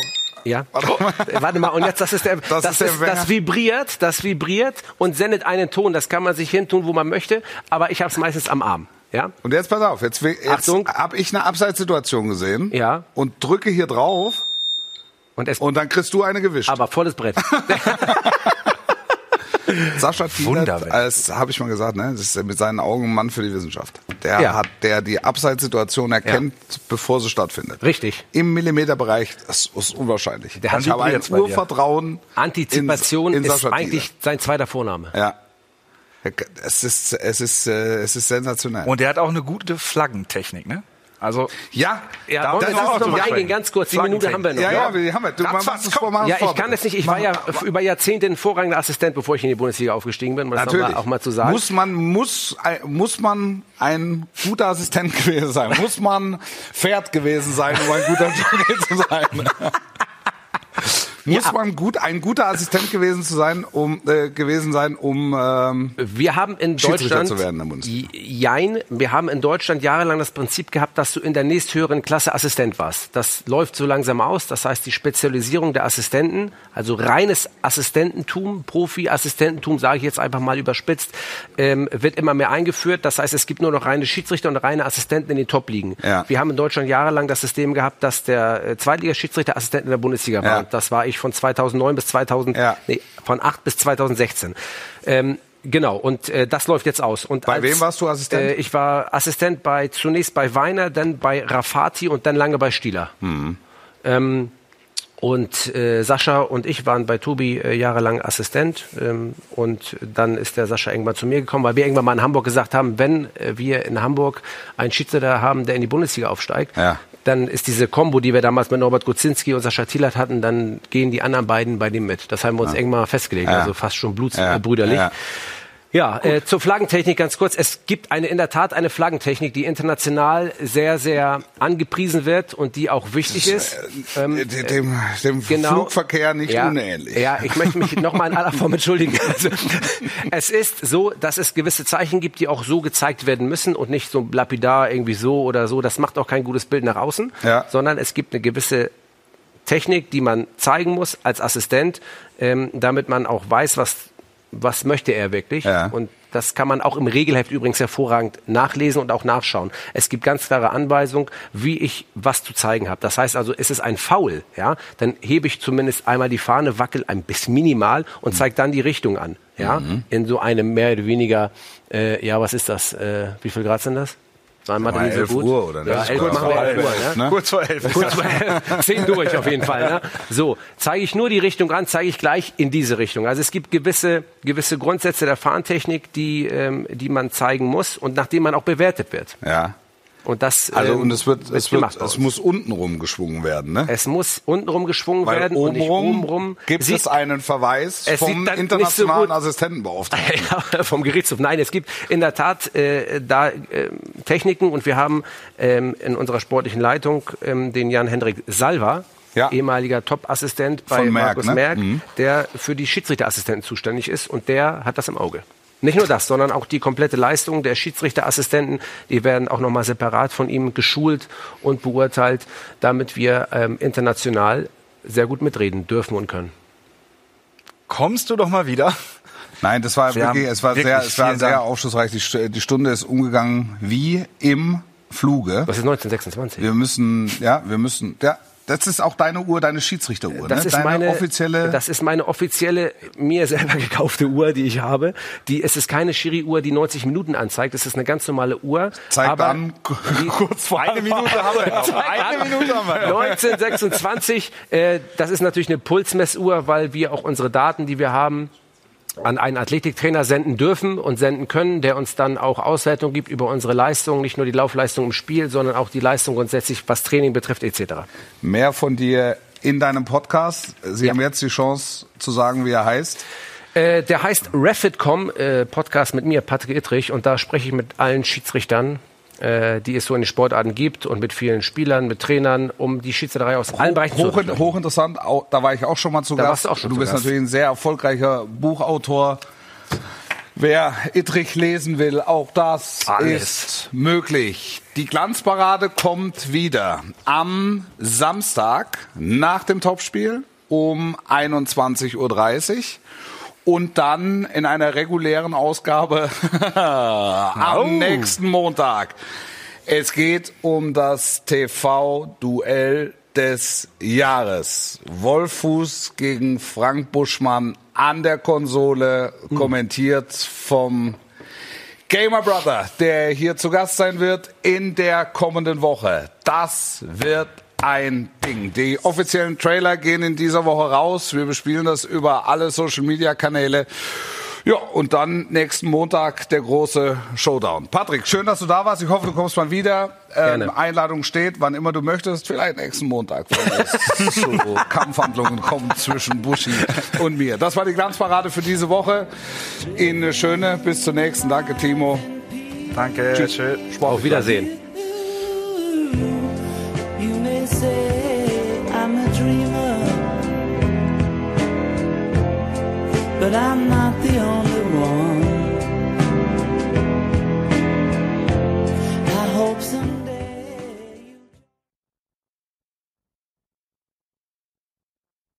F: Ja.
D: Warte mal.
F: Warte mal, und jetzt, das ist der, das,
D: Das ist der
F: das vibriert, das vibriert und sendet einen Ton. Das kann man sich hintun, wo man möchte, aber ich habe es meistens am Arm. Ja?
D: Und jetzt pass auf, jetzt, jetzt habe ich eine Abseitssituation gesehen
F: Ja.
D: und drücke hier drauf
F: Und es,
D: und dann kriegst du eine gewischt.
F: aber volles Brett.
D: Sascha Thielert, als habe ich mal gesagt, ne, das ist mit seinen Augen ein Mann für die Wissenschaft. Der
F: Ja.
D: hat, der die Abseitssituation erkennt, bevor sie stattfindet.
F: Richtig.
D: Im Millimeterbereich, das ist unwahrscheinlich.
F: Der hat
D: ich habe ein. Urvertrauen.
F: Antizipation
D: in, in
F: ist eigentlich sein zweiter Vorname.
D: Ja. Es ist, es ist, äh, es ist sensationell.
E: Und der hat auch eine gute Flaggentechnik, ne? Also
D: ja,
F: Ja,
E: Da- das
F: das
E: ist auch
F: noch mal eingehen, ganz kurz, die Minute haben wir noch.
D: ja, ja, die haben wir. Du, man es
E: komm.
F: Ja, ich kann es nicht. Ich war ja über Jahrzehnte ein vorrangender Assistent, bevor ich in die Bundesliga aufgestiegen bin, um das auch
D: Natürlich.
F: mal, auch mal zu sagen.
D: Muss man, muss, ein- muss man ein guter Assistent gewesen sein? Muss man Pferd gewesen sein, um ein guter Jockey zu sein? Muss
F: Ja.
D: man gut, ein guter Assistent gewesen zu sein, um äh, gewesen sein, um ähm,
F: Wir haben in Deutschland,
D: zu werden Bundesliga.
F: jein, wir haben in Deutschland jahrelang das Prinzip gehabt, dass du in der nächsthöheren Klasse Assistent warst. Das läuft so langsam aus. Das heißt, die Spezialisierung der Assistenten, also reines Assistententum, Profi-Assistententum, sage ich jetzt einfach mal überspitzt, ähm, wird immer mehr eingeführt. Das heißt, es gibt nur noch reine Schiedsrichter und reine Assistenten in den Top-Ligen.
D: Ja.
F: Wir haben in Deutschland jahrelang das System gehabt, dass der äh, Zweitliga-Schiedsrichter Assistent in der Bundesliga war.
D: Ja.
F: Das war ich von 2009 bis 2000,
D: Ja.
F: nee, von 8 bis 2016. Ähm, Genau, und äh, das läuft jetzt aus. Und
D: Bei
F: als,
D: wem warst du Assistent?
F: Äh, ich war Assistent bei zunächst bei Weiner, dann bei Rafati und dann lange bei Stieler.
D: Mhm.
F: Ähm, und äh, Sascha und ich waren bei Tobi äh, jahrelang Assistent. Ähm, und dann ist der Sascha irgendwann zu mir gekommen, weil wir irgendwann mal in Hamburg gesagt haben, wenn äh, wir in Hamburg einen Schiedsrichter haben, der in die Bundesliga aufsteigt,
D: Ja.
F: Dann ist diese Kombo, die wir damals mit Norbert Guzinski und Sascha Thielert hatten, dann gehen die anderen beiden bei dem mit. Das haben wir uns irgendwann mal festgelegt,
D: Ja.
F: also fast schon
D: Ja.
F: blutsbrüderlich.
D: Ja.
F: Ja, äh, zur Flaggentechnik ganz kurz. Es gibt eine in der Tat eine Flaggentechnik, die international sehr, sehr angepriesen wird und die auch wichtig ist. Ähm,
D: äh, dem, dem
F: genau.
D: Flugverkehr nicht
F: ja,
D: unähnlich.
F: Ja, ich möchte mich nochmal in aller Form entschuldigen. Also, es ist so, dass es gewisse Zeichen gibt, die auch so gezeigt werden müssen und nicht so lapidar irgendwie so oder so. Das macht auch kein gutes Bild nach außen,
D: Ja.
F: sondern es gibt eine gewisse Technik, die man zeigen muss als Assistent, ähm, damit man auch weiß, was, was möchte er wirklich.
D: Ja.
F: Und das kann man auch im Regelheft übrigens hervorragend nachlesen und auch nachschauen. Es gibt ganz klare Anweisung, wie ich was zu zeigen habe. Das heißt also, ist es ein Foul, ja, dann hebe ich zumindest einmal die Fahne, wackel ein bisschen minimal und zeige dann die Richtung an, ja,
D: Mhm.
F: in so einem mehr oder weniger, äh, ja, was ist das? Äh, wie viel Grad sind das? Mathe
D: Mal
F: nicht so
D: 11
F: gut.
D: Uhr, oder nicht?
F: Ja, 11 Uhr
D: Kurz
F: machen wir
D: vor
F: 11 Uhr,
D: elf,
F: ne?
D: ne?
E: Kurz vor elf.
F: Kurz vor zehn durch auf jeden Fall. Ne? So, zeige ich nur die Richtung an, zeige ich gleich in diese Richtung. Also es gibt gewisse, gewisse Grundsätze der Fahrentechnik, die, ähm, die man zeigen muss und nachdem man auch bewertet wird.
D: Ja.
F: Und das
D: Also
F: ähm,
D: und es wird, es wird, es muss untenrum geschwungen werden, ne?
F: es muss untenrum geschwungen
D: Weil
F: werden und nicht
D: obenrum
F: obenrum.
D: gibt
F: Sieht-
D: es einen Verweis
F: Es
D: vom
F: so
D: internationalen
F: gut-
D: Assistentenbeauftragten.
F: Ja, vom Gerichtshof. Nein, es gibt in der Tat äh, da äh, Techniken und wir haben ähm, in unserer sportlichen Leitung ähm, den Jan-Hendrik Salva,
D: Ja.
F: ehemaliger Top-Assistent bei
D: Merck,
F: Markus
D: ne?
F: Merck,
D: Mhm.
F: der für die Schiedsrichterassistenten zuständig ist und der hat das im Auge. Nicht nur das, sondern auch die komplette Leistung der Schiedsrichterassistenten, die werden auch nochmal separat von ihm geschult und beurteilt, damit wir ähm, international sehr gut mitreden dürfen und können.
E: Kommst du doch mal wieder?
D: Nein, das war
E: Wir
D: wirklich, es war
E: wirklich
D: sehr, es war sehr
E: Dank.
D: aufschlussreich. Die, die Stunde ist umgegangen wie im Fluge.
F: Das ist 1926.
D: Wir müssen, ja, wir müssen, ja, das ist auch deine Uhr, deine Schiedsrichteruhr,
F: Das
D: ne?
F: ist
D: deine
F: meine
D: offizielle.
F: Das ist meine offizielle mir selber gekaufte Uhr, die ich habe. Die es ist keine Schiri-Uhr, die 90 Minuten anzeigt. Es ist eine ganz normale Uhr.
D: zeigt
F: aber
D: an, kurz vor
E: Eine Minute haben wir noch. Eine Minute haben wir noch.
F: 1926. Äh, das ist natürlich eine Pulsmessuhr, weil wir auch unsere Daten, die wir haben, an einen Athletiktrainer senden dürfen und senden können, der uns dann auch Auswertung gibt über unsere Leistung, nicht nur die Laufleistung im Spiel, sondern auch die Leistung grundsätzlich, was Training betrifft etc.
D: Mehr von dir in deinem Podcast. Sie
F: Ja.
D: haben jetzt die Chance zu sagen, wie er heißt.
F: Äh, der heißt Refit.com, äh, Podcast mit mir, Patrick Ittrich, und da spreche ich mit allen Schiedsrichtern, äh, die es so in den Sportarten gibt und mit vielen Spielern, mit Trainern, um die Schiedsrichterei aus allen Bereichen zu
D: Hoch,
F: unterstützen.
D: hochinteressant, da war ich auch schon mal zu
F: Da
D: Gast.
F: warst du auch schon
D: du
F: zu
D: bist
F: Gast.
D: natürlich ein sehr erfolgreicher Buchautor. Wer Ittrich lesen will, auch das
F: Alles.
D: ist möglich. Die Glanzparade kommt wieder am Samstag nach dem Topspiel um 21.30 Uhr. Und dann in einer regulären Ausgabe am nächsten Montag. Es geht um das TV-Duell des Jahres. Wolfuß gegen Frank Buschmann an der Konsole, kommentiert vom Gamer Brother, der hier zu Gast sein wird in der kommenden Woche. Das wird ein Ding. Die offiziellen Trailer gehen in dieser Woche raus. Wir bespielen das über alle Social Media Kanäle. Ja, und dann nächsten Montag der große Showdown. Patrick, schön, dass du da warst. Ich hoffe, du kommst mal wieder. Ähm,
F: Gerne.
D: Einladung steht, wann immer du möchtest. Vielleicht nächsten Montag, wenn es zu Kampfhandlungen kommen zwischen Buschi und mir. Das war die Glanzparade für diese Woche. Ihnen eine schöne. Bis zur nächsten. Danke, Timo.
E: Danke. Tschüss.
F: Auf Wiedersehen.
G: but I'm not the only one.